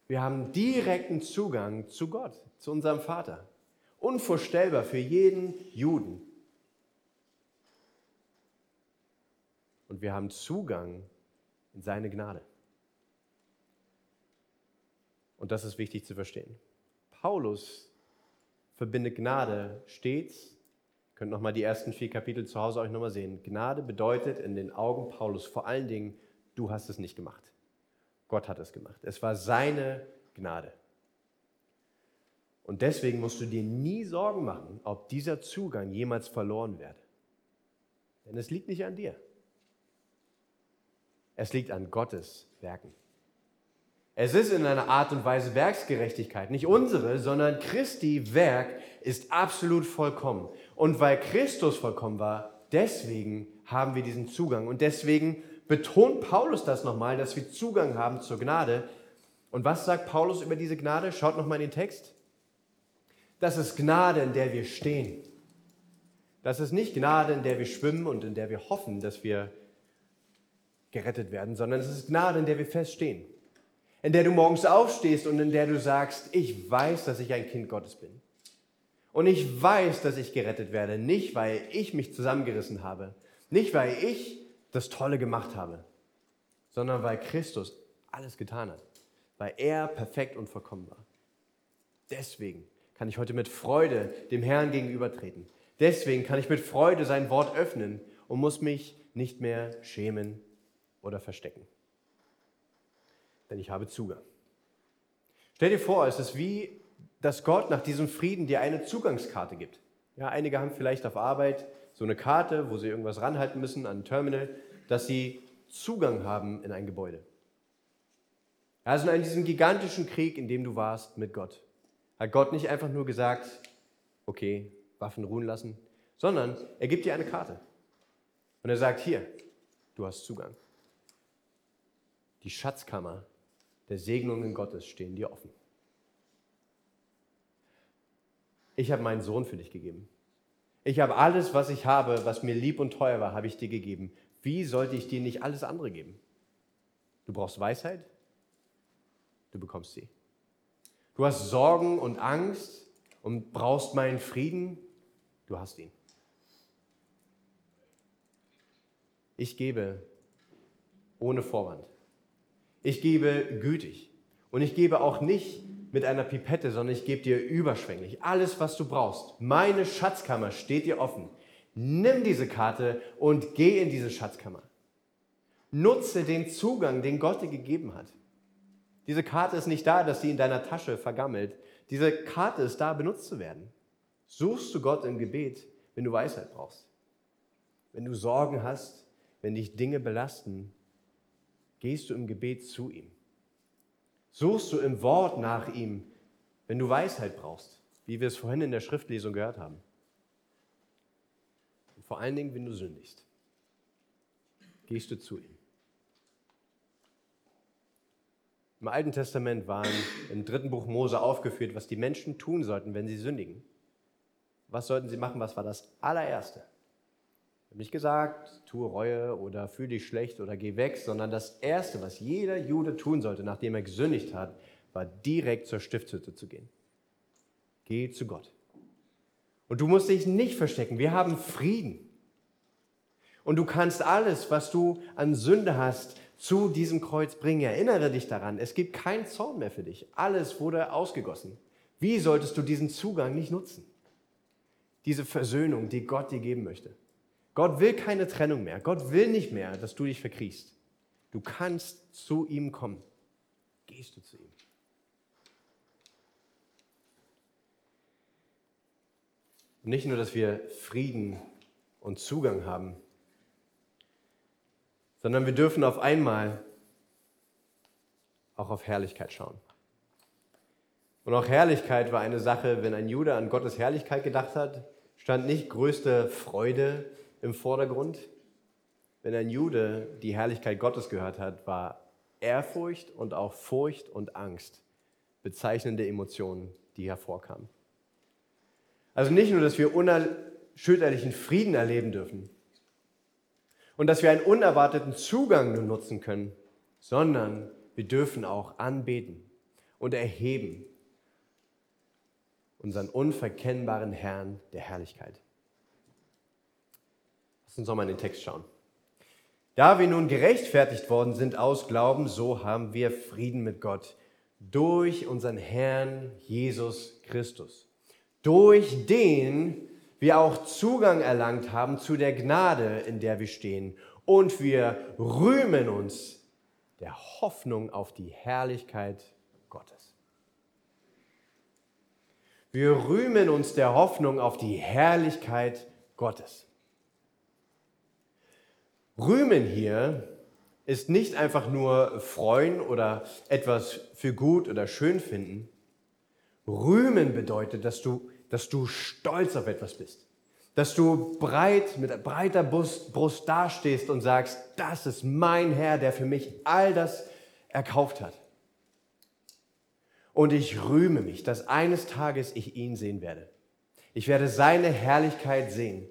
Wir haben direkten Zugang zu Gott, zu unserem Vater. Unvorstellbar für jeden Juden. Und wir haben Zugang in seine Gnade. Und das ist wichtig zu verstehen. Paulus verbindet Gnade stets, ihr könnt nochmal die ersten vier Kapitel zu Hause euch nochmal sehen. Gnade bedeutet in den Augen Paulus vor allen Dingen, du hast es nicht gemacht. Gott hat es gemacht. Es war seine Gnade. Und deswegen musst du dir nie Sorgen machen, ob dieser Zugang jemals verloren werde. Denn es liegt nicht an dir. Es liegt an Gottes Werken. Es ist in einer Art und Weise Werksgerechtigkeit, nicht unsere, sondern Christi Werk ist absolut vollkommen. Und weil Christus vollkommen war, deswegen haben wir diesen Zugang. Und deswegen betont Paulus das nochmal, dass wir Zugang haben zur Gnade. Und was sagt Paulus über diese Gnade? Schaut nochmal in den Text. Das ist Gnade, in der wir stehen. Das ist nicht Gnade, in der wir schwimmen und in der wir hoffen, dass wir gerettet werden, sondern es ist Gnade, in der wir feststehen. In der du morgens aufstehst und in der du sagst, ich weiß, dass ich ein Kind Gottes bin. Und ich weiß, dass ich gerettet werde, nicht weil ich mich zusammengerissen habe, nicht weil ich das Tolle gemacht habe, sondern weil Christus alles getan hat, weil er perfekt und vollkommen war. Deswegen kann ich heute mit Freude dem Herrn gegenübertreten. Deswegen kann ich mit Freude sein Wort öffnen und muss mich nicht mehr schämen oder verstecken. Denn ich habe Zugang. Stell dir vor, es ist wie, dass Gott nach diesem Frieden dir eine Zugangskarte gibt. Ja, einige haben vielleicht auf Arbeit so eine Karte, wo sie irgendwas ranhalten müssen an ein Terminal, dass sie Zugang haben in ein Gebäude. Also in diesem gigantischen Krieg, in dem du warst mit Gott, hat Gott nicht einfach nur gesagt, okay, Waffen ruhen lassen, sondern er gibt dir eine Karte. Und er sagt, hier, du hast Zugang. Die Schatzkammer der Segnungen Gottes stehen dir offen. Ich habe meinen Sohn für dich gegeben. Ich habe alles, was ich habe, was mir lieb und teuer war, habe ich dir gegeben. Wie sollte ich dir nicht alles andere geben? Du brauchst Weisheit, du bekommst sie. Du hast Sorgen und Angst und brauchst meinen Frieden, du hast ihn. Ich gebe ohne Vorwand. Ich gebe gütig. Und ich gebe auch nicht mit einer Pipette, sondern ich gebe dir überschwänglich. Alles, was du brauchst. Meine Schatzkammer steht dir offen. Nimm diese Karte und geh in diese Schatzkammer. Nutze den Zugang, den Gott dir gegeben hat. Diese Karte ist nicht da, dass sie in deiner Tasche vergammelt. Diese Karte ist da, benutzt zu werden. Suchst du Gott im Gebet, wenn du Weisheit brauchst. Wenn du Sorgen hast, wenn dich Dinge belasten, gehst du im Gebet zu ihm. Suchst du im Wort nach ihm, wenn du Weisheit brauchst, wie wir es vorhin in der Schriftlesung gehört haben. Vor allen Dingen, wenn du sündigst, gehst du zu ihm. Im Alten Testament waren im dritten Buch Mose aufgeführt, was die Menschen tun sollten, wenn sie sündigen. Was sollten sie machen? Was war das allererste? habe nicht gesagt, tue Reue oder fühle dich schlecht oder geh weg, sondern das Erste, was jeder Jude tun sollte, nachdem er gesündigt hat, war direkt zur Stiftshütte zu gehen. Geh zu Gott. Und du musst dich nicht verstecken. Wir haben Frieden. Und du kannst alles, was du an Sünde hast, zu diesem Kreuz bringen. Erinnere dich daran, es gibt keinen Zorn mehr für dich. Alles wurde ausgegossen. Wie solltest du diesen Zugang nicht nutzen? Diese Versöhnung, die Gott dir geben möchte. Gott will keine Trennung mehr. Gott will nicht mehr, dass du dich verkriechst. Du kannst zu ihm kommen. Gehst du zu ihm. Nicht nur, dass wir Frieden und Zugang haben, sondern wir dürfen auf einmal auch auf Herrlichkeit schauen. Und auch Herrlichkeit war eine Sache, wenn ein Jude an Gottes Herrlichkeit gedacht hat, stand nicht größte Freude im Vordergrund. Wenn ein Jude die Herrlichkeit Gottes gehört hat, war Ehrfurcht und auch Furcht und Angst bezeichnende Emotionen, die hervorkamen. Also nicht nur, dass wir unerschütterlichen Frieden erleben dürfen und dass wir einen unerwarteten Zugang nur nutzen können, sondern wir dürfen auch anbeten und erheben unseren unverkennbaren Herrn der Herrlichkeit. Lass uns nochmal in den Text schauen. Da wir nun gerechtfertigt worden sind aus Glauben, so haben wir Frieden mit Gott durch unseren Herrn Jesus Christus, durch den wir auch Zugang erlangt haben zu der Gnade, in der wir stehen. Und wir rühmen uns der Hoffnung auf die Herrlichkeit Gottes. Wir rühmen uns der Hoffnung auf die Herrlichkeit Gottes. Rühmen hier ist nicht einfach nur freuen oder etwas für gut oder schön finden. Rühmen bedeutet, dass du, dass du stolz auf etwas bist. Dass du breit, mit breiter Brust, Brust dastehst und sagst, das ist mein Herr, der für mich all das erkauft hat. Und ich rühme mich, dass eines Tages ich ihn sehen werde. Ich werde seine Herrlichkeit sehen.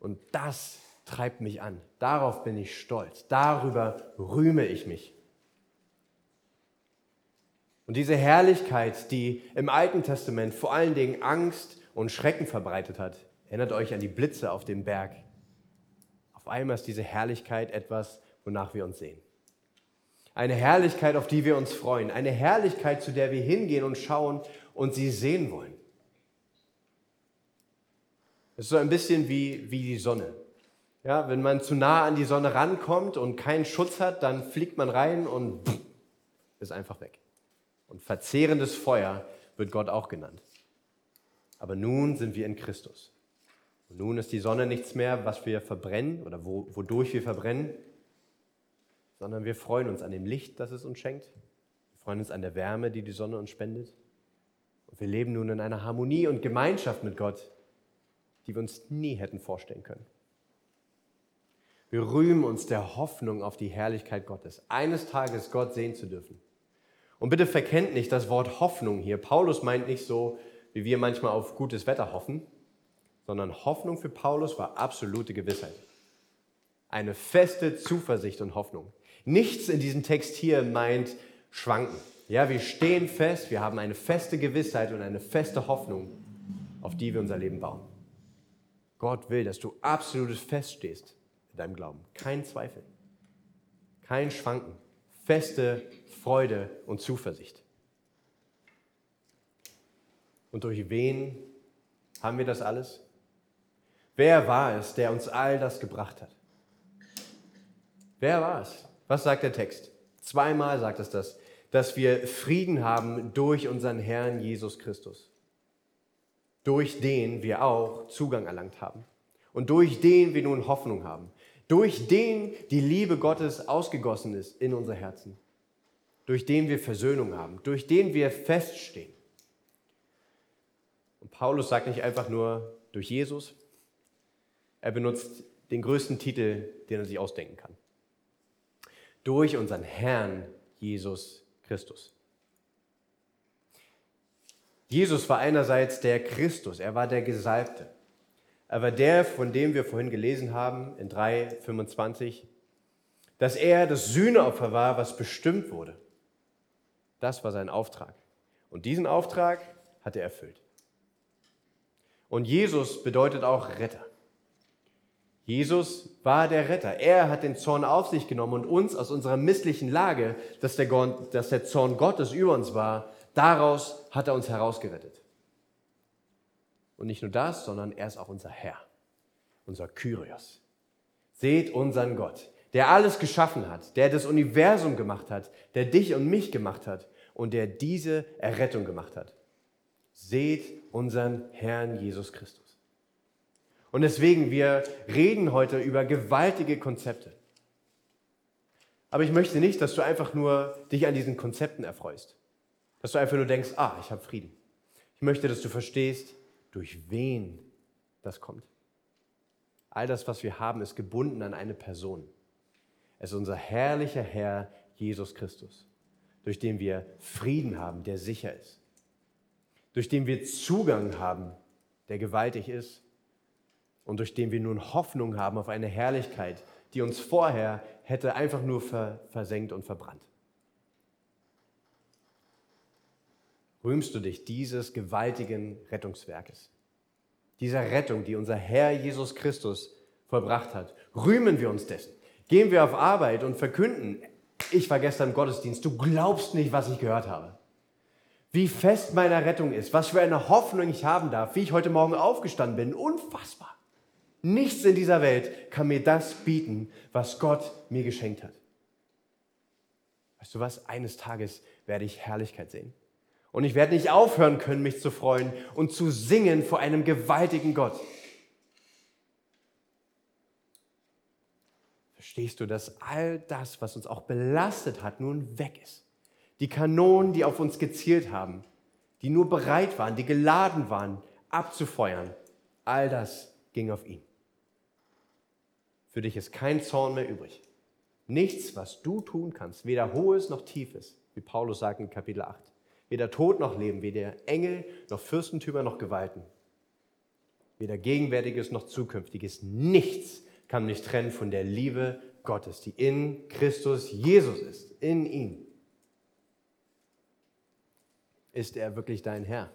Und das treibt mich an. Darauf bin ich stolz. Darüber rühme ich mich. Und diese Herrlichkeit, die im Alten Testament vor allen Dingen Angst und Schrecken verbreitet hat, erinnert euch an die Blitze auf dem Berg. Auf einmal ist diese Herrlichkeit etwas, wonach wir uns sehen. Eine Herrlichkeit, auf die wir uns freuen. Eine Herrlichkeit, zu der wir hingehen und schauen und sie sehen wollen. Es ist so ein bisschen wie, wie die Sonne. Ja, wenn man zu nah an die Sonne rankommt und keinen Schutz hat, dann fliegt man rein und ist einfach weg. Und verzehrendes Feuer wird Gott auch genannt. Aber nun sind wir in Christus. Und nun ist die Sonne nichts mehr, was wir verbrennen oder wo, wodurch wir verbrennen, sondern wir freuen uns an dem Licht, das es uns schenkt. Wir freuen uns an der Wärme, die die Sonne uns spendet. Und wir leben nun in einer Harmonie und Gemeinschaft mit Gott, die wir uns nie hätten vorstellen können. Wir rühmen uns der Hoffnung auf die Herrlichkeit Gottes, eines Tages Gott sehen zu dürfen. Und bitte verkennt nicht das Wort Hoffnung hier. Paulus meint nicht so, wie wir manchmal auf gutes Wetter hoffen, sondern Hoffnung für Paulus war absolute Gewissheit. Eine feste Zuversicht und Hoffnung. Nichts in diesem Text hier meint schwanken. Ja, wir stehen fest, wir haben eine feste Gewissheit und eine feste Hoffnung, auf die wir unser Leben bauen. Gott will, dass du absolutes feststehst in deinem Glauben. Kein Zweifel, kein Schwanken, feste Freude und Zuversicht. Und durch wen haben wir das alles? Wer war es, der uns all das gebracht hat? Wer war es? Was sagt der Text? Zweimal sagt es das, dass wir Frieden haben durch unseren Herrn Jesus Christus, durch den wir auch Zugang erlangt haben und durch den wir nun Hoffnung haben durch den die Liebe Gottes ausgegossen ist in unser Herzen, durch den wir Versöhnung haben, durch den wir feststehen. Und Paulus sagt nicht einfach nur durch Jesus, er benutzt den größten Titel, den er sich ausdenken kann. Durch unseren Herrn Jesus Christus. Jesus war einerseits der Christus, er war der Gesalbte. Aber der, von dem wir vorhin gelesen haben, in 3,25, dass er das Sühneopfer war, was bestimmt wurde. Das war sein Auftrag. Und diesen Auftrag hat er erfüllt. Und Jesus bedeutet auch Retter. Jesus war der Retter. Er hat den Zorn auf sich genommen und uns aus unserer misslichen Lage, dass der, dass der Zorn Gottes über uns war, daraus hat er uns herausgerettet. Und nicht nur das, sondern er ist auch unser Herr, unser Kyrios. Seht unseren Gott, der alles geschaffen hat, der das Universum gemacht hat, der dich und mich gemacht hat und der diese Errettung gemacht hat. Seht unseren Herrn Jesus Christus. Und deswegen, wir reden heute über gewaltige Konzepte. Aber ich möchte nicht, dass du einfach nur dich an diesen Konzepten erfreust. Dass du einfach nur denkst, ah, ich habe Frieden. Ich möchte, dass du verstehst, durch wen das kommt. All das, was wir haben, ist gebunden an eine Person. Es ist unser herrlicher Herr Jesus Christus, durch den wir Frieden haben, der sicher ist, durch den wir Zugang haben, der gewaltig ist und durch den wir nun Hoffnung haben auf eine Herrlichkeit, die uns vorher hätte einfach nur versenkt und verbrannt. rühmst du dich dieses gewaltigen Rettungswerkes, dieser Rettung, die unser Herr Jesus Christus vollbracht hat. Rühmen wir uns dessen. Gehen wir auf Arbeit und verkünden, ich war gestern im Gottesdienst, du glaubst nicht, was ich gehört habe. wie fest meine Rettung ist, was für eine Hoffnung ich haben darf, wie ich heute Morgen aufgestanden bin. Unfassbar. Nichts in dieser Welt kann mir das bieten, was Gott mir geschenkt hat. Weißt du was? Eines Tages werde ich Herrlichkeit sehen. Und ich werde nicht aufhören können, mich zu freuen und zu singen vor einem gewaltigen Gott. Verstehst du, dass all das, was uns auch belastet hat, nun weg ist? Die Kanonen, die auf uns gezielt haben, die nur bereit waren, die geladen waren, abzufeuern, all das ging auf ihn. Für dich ist kein Zorn mehr übrig. Nichts, was du tun kannst, weder hohes noch tiefes, wie Paulus sagt in Kapitel 8. Weder Tod noch Leben, weder Engel noch Fürstentümer noch Gewalten. Weder Gegenwärtiges noch Zukünftiges. Nichts kann mich trennen von der Liebe Gottes, die in Christus Jesus ist, in ihm. Ist er wirklich dein Herr?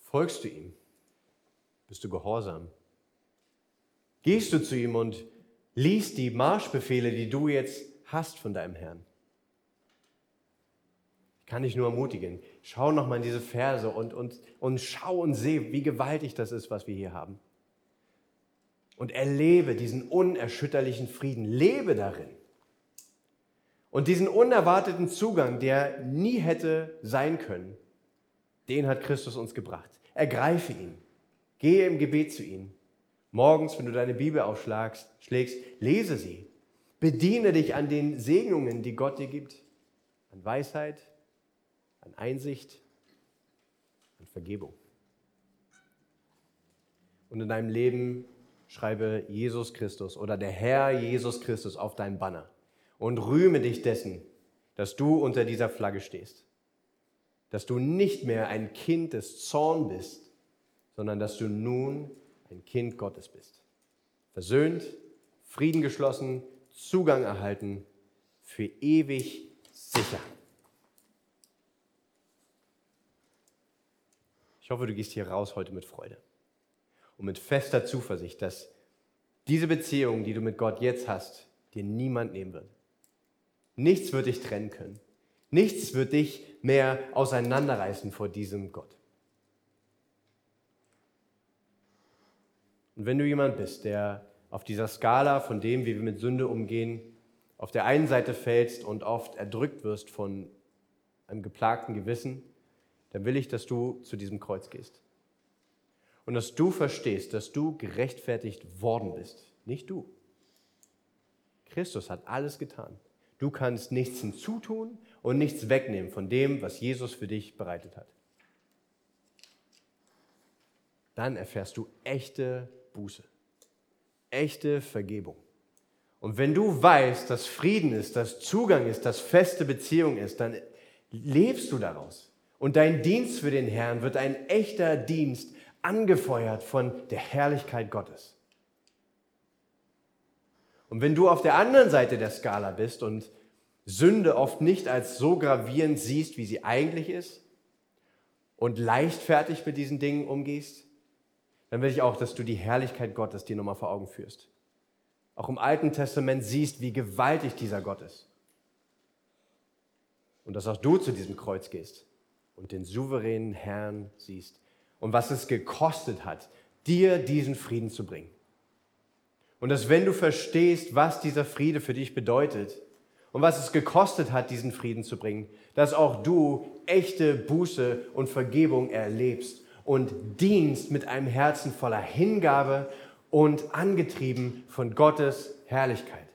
Folgst du ihm? Bist du gehorsam? Gehst du zu ihm und liest die Marschbefehle, die du jetzt hast von deinem Herrn? Ich kann dich nur ermutigen. Schau nochmal in diese Verse und, und, und schau und seh, wie gewaltig das ist, was wir hier haben. Und erlebe diesen unerschütterlichen Frieden. Lebe darin. Und diesen unerwarteten Zugang, der nie hätte sein können, den hat Christus uns gebracht. Ergreife ihn. Gehe im Gebet zu ihm. Morgens, wenn du deine Bibel aufschlagst, schlägst, lese sie. Bediene dich an den Segnungen, die Gott dir gibt. An Weisheit, an Einsicht, an Vergebung. Und in deinem Leben schreibe Jesus Christus oder der Herr Jesus Christus auf dein Banner und rühme dich dessen, dass du unter dieser Flagge stehst. Dass du nicht mehr ein Kind des Zorn bist, sondern dass du nun ein Kind Gottes bist. Versöhnt, Frieden geschlossen, Zugang erhalten, für ewig sicher. Ich hoffe, du gehst hier raus heute mit Freude und mit fester Zuversicht, dass diese Beziehung, die du mit Gott jetzt hast, dir niemand nehmen wird. Nichts wird dich trennen können. Nichts wird dich mehr auseinanderreißen vor diesem Gott. Und wenn du jemand bist, der auf dieser Skala von dem, wie wir mit Sünde umgehen, auf der einen Seite fällst und oft erdrückt wirst von einem geplagten Gewissen, dann will ich, dass du zu diesem Kreuz gehst. Und dass du verstehst, dass du gerechtfertigt worden bist. Nicht du. Christus hat alles getan. Du kannst nichts hinzutun und nichts wegnehmen von dem, was Jesus für dich bereitet hat. Dann erfährst du echte Buße, echte Vergebung. Und wenn du weißt, dass Frieden ist, dass Zugang ist, dass feste Beziehung ist, dann lebst du daraus. Und dein Dienst für den Herrn wird ein echter Dienst, angefeuert von der Herrlichkeit Gottes. Und wenn du auf der anderen Seite der Skala bist und Sünde oft nicht als so gravierend siehst, wie sie eigentlich ist, und leichtfertig mit diesen Dingen umgehst, dann will ich auch, dass du die Herrlichkeit Gottes dir nochmal vor Augen führst. Auch im Alten Testament siehst, wie gewaltig dieser Gott ist. Und dass auch du zu diesem Kreuz gehst und den souveränen Herrn siehst und was es gekostet hat, dir diesen Frieden zu bringen. Und dass wenn du verstehst, was dieser Friede für dich bedeutet und was es gekostet hat, diesen Frieden zu bringen, dass auch du echte Buße und Vergebung erlebst und dienst mit einem Herzen voller Hingabe und angetrieben von Gottes Herrlichkeit.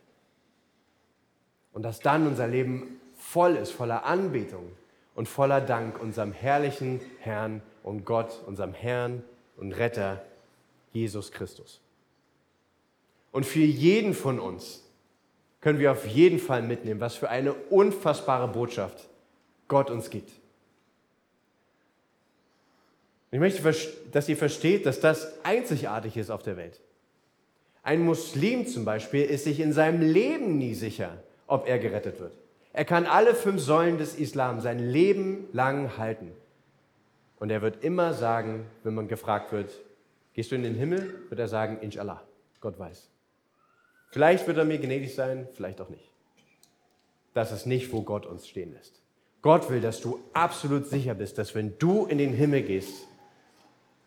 Und dass dann unser Leben voll ist, voller Anbetung und voller Dank unserem herrlichen Herrn und Gott, unserem Herrn und Retter Jesus Christus. Und für jeden von uns können wir auf jeden Fall mitnehmen, was für eine unfassbare Botschaft Gott uns gibt. Ich möchte, dass ihr versteht, dass das einzigartig ist auf der Welt. Ein Muslim zum Beispiel ist sich in seinem Leben nie sicher, ob er gerettet wird. Er kann alle fünf Säulen des Islam sein Leben lang halten. Und er wird immer sagen, wenn man gefragt wird, gehst du in den Himmel, wird er sagen, Inshallah, Gott weiß. Vielleicht wird er mir gnädig sein, vielleicht auch nicht. Das ist nicht, wo Gott uns stehen lässt. Gott will, dass du absolut sicher bist, dass wenn du in den Himmel gehst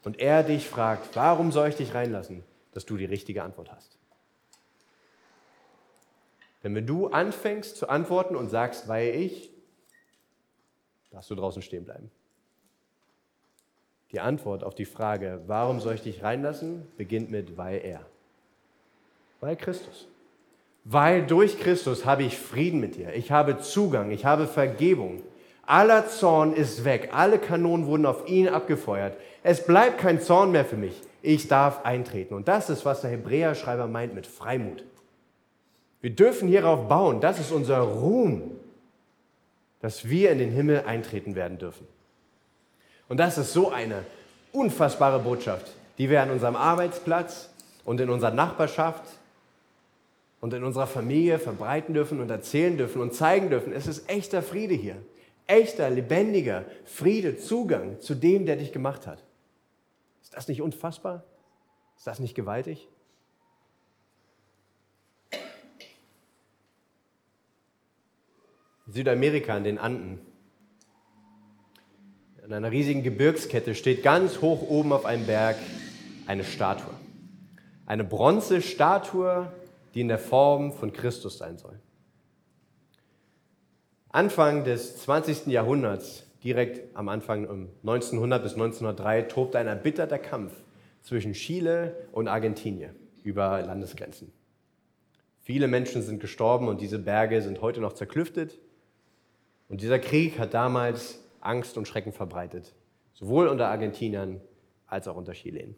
und er dich fragt, warum soll ich dich reinlassen, dass du die richtige Antwort hast. Denn wenn du anfängst zu antworten und sagst, weil ich, darfst du draußen stehen bleiben. Die Antwort auf die Frage, warum soll ich dich reinlassen, beginnt mit, weil er. Weil Christus. Weil durch Christus habe ich Frieden mit dir. Ich habe Zugang, ich habe Vergebung. Aller Zorn ist weg. Alle Kanonen wurden auf ihn abgefeuert. Es bleibt kein Zorn mehr für mich. Ich darf eintreten. Und das ist, was der Hebräerschreiber meint mit Freimut. Wir dürfen hierauf bauen. Das ist unser Ruhm, dass wir in den Himmel eintreten werden dürfen. Und das ist so eine unfassbare Botschaft, die wir an unserem Arbeitsplatz und in unserer Nachbarschaft und in unserer Familie verbreiten dürfen und erzählen dürfen und zeigen dürfen. Es ist echter Friede hier. Echter, lebendiger Friede, Zugang zu dem, der dich gemacht hat. Ist das nicht unfassbar? Ist das nicht gewaltig? Südamerika, in den Anden, in einer riesigen Gebirgskette steht ganz hoch oben auf einem Berg eine Statue. Eine Bronzestatue, die in der Form von Christus sein soll. Anfang des 20. Jahrhunderts, direkt am Anfang um 1900 bis 1903, tobte ein erbitterter Kampf zwischen Chile und Argentinien über Landesgrenzen. Viele Menschen sind gestorben und diese Berge sind heute noch zerklüftet. Und dieser Krieg hat damals Angst und Schrecken verbreitet, sowohl unter Argentiniern als auch unter Chilen.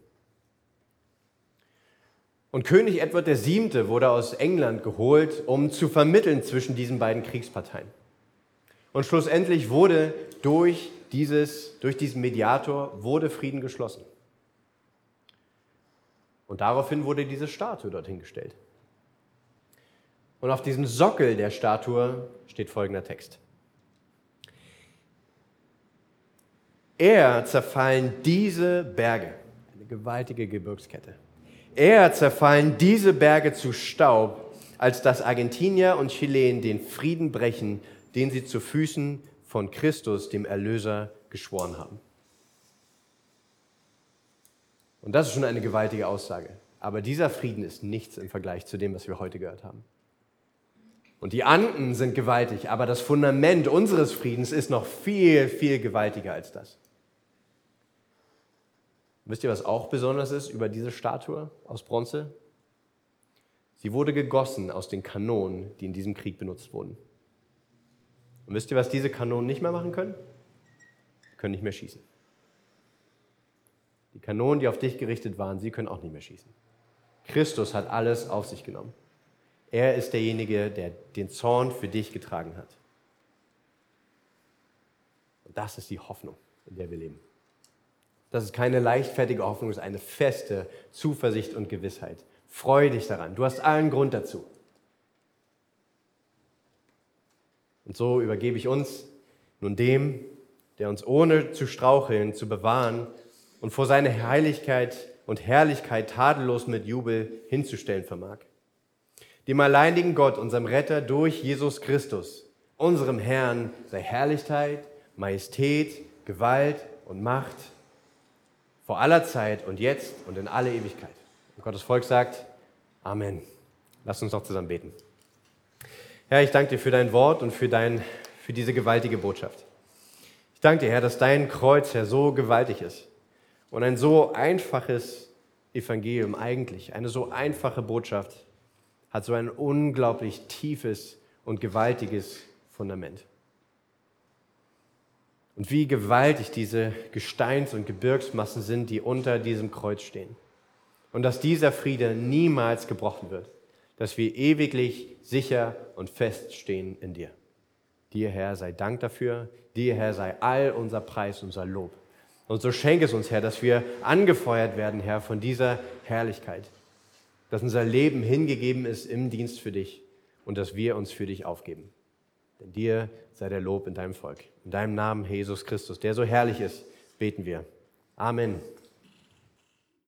Und König Edward VII. wurde aus England geholt, um zu vermitteln zwischen diesen beiden Kriegsparteien. Und schlussendlich wurde durch, dieses, durch diesen Mediator wurde Frieden geschlossen. Und daraufhin wurde diese Statue dorthin gestellt. Und auf diesem Sockel der Statue steht folgender Text. Er zerfallen diese Berge, eine gewaltige Gebirgskette. Er zerfallen diese Berge zu Staub, als dass Argentinier und Chilen den Frieden brechen, den sie zu Füßen von Christus, dem Erlöser, geschworen haben. Und das ist schon eine gewaltige Aussage. Aber dieser Frieden ist nichts im Vergleich zu dem, was wir heute gehört haben. Und die Anden sind gewaltig, aber das Fundament unseres Friedens ist noch viel, viel gewaltiger als das. Wisst ihr, was auch besonders ist über diese Statue aus Bronze? Sie wurde gegossen aus den Kanonen, die in diesem Krieg benutzt wurden. Und wisst ihr, was diese Kanonen nicht mehr machen können? Sie können nicht mehr schießen. Die Kanonen, die auf dich gerichtet waren, sie können auch nicht mehr schießen. Christus hat alles auf sich genommen. Er ist derjenige, der den Zorn für dich getragen hat. Und das ist die Hoffnung, in der wir leben. Das ist keine leichtfertige Hoffnung, es ist eine feste Zuversicht und Gewissheit. Freue dich daran. Du hast allen Grund dazu. Und so übergebe ich uns nun dem, der uns ohne zu straucheln zu bewahren und vor seine Heiligkeit und Herrlichkeit tadellos mit Jubel hinzustellen vermag. Dem alleinigen Gott, unserem Retter durch Jesus Christus, unserem Herrn, sei Herrlichkeit, Majestät, Gewalt und Macht vor aller Zeit und jetzt und in alle Ewigkeit. Und Gottes Volk sagt Amen. Lass uns noch zusammen beten. Herr, ich danke dir für dein Wort und für, dein, für diese gewaltige Botschaft. Ich danke dir, Herr, dass dein Kreuz, Herr, so gewaltig ist und ein so einfaches Evangelium eigentlich, eine so einfache Botschaft hat so ein unglaublich tiefes und gewaltiges Fundament. Und wie gewaltig diese Gesteins- und Gebirgsmassen sind, die unter diesem Kreuz stehen. Und dass dieser Friede niemals gebrochen wird. Dass wir ewiglich sicher und fest stehen in dir. Dir, Herr, sei Dank dafür. Dir, Herr, sei all unser Preis, unser Lob. Und so schenke es uns, Herr, dass wir angefeuert werden, Herr, von dieser Herrlichkeit. Dass unser Leben hingegeben ist im Dienst für dich und dass wir uns für dich aufgeben. Denn dir sei der Lob in deinem Volk. In deinem Namen, Jesus Christus, der so herrlich ist, beten wir. Amen.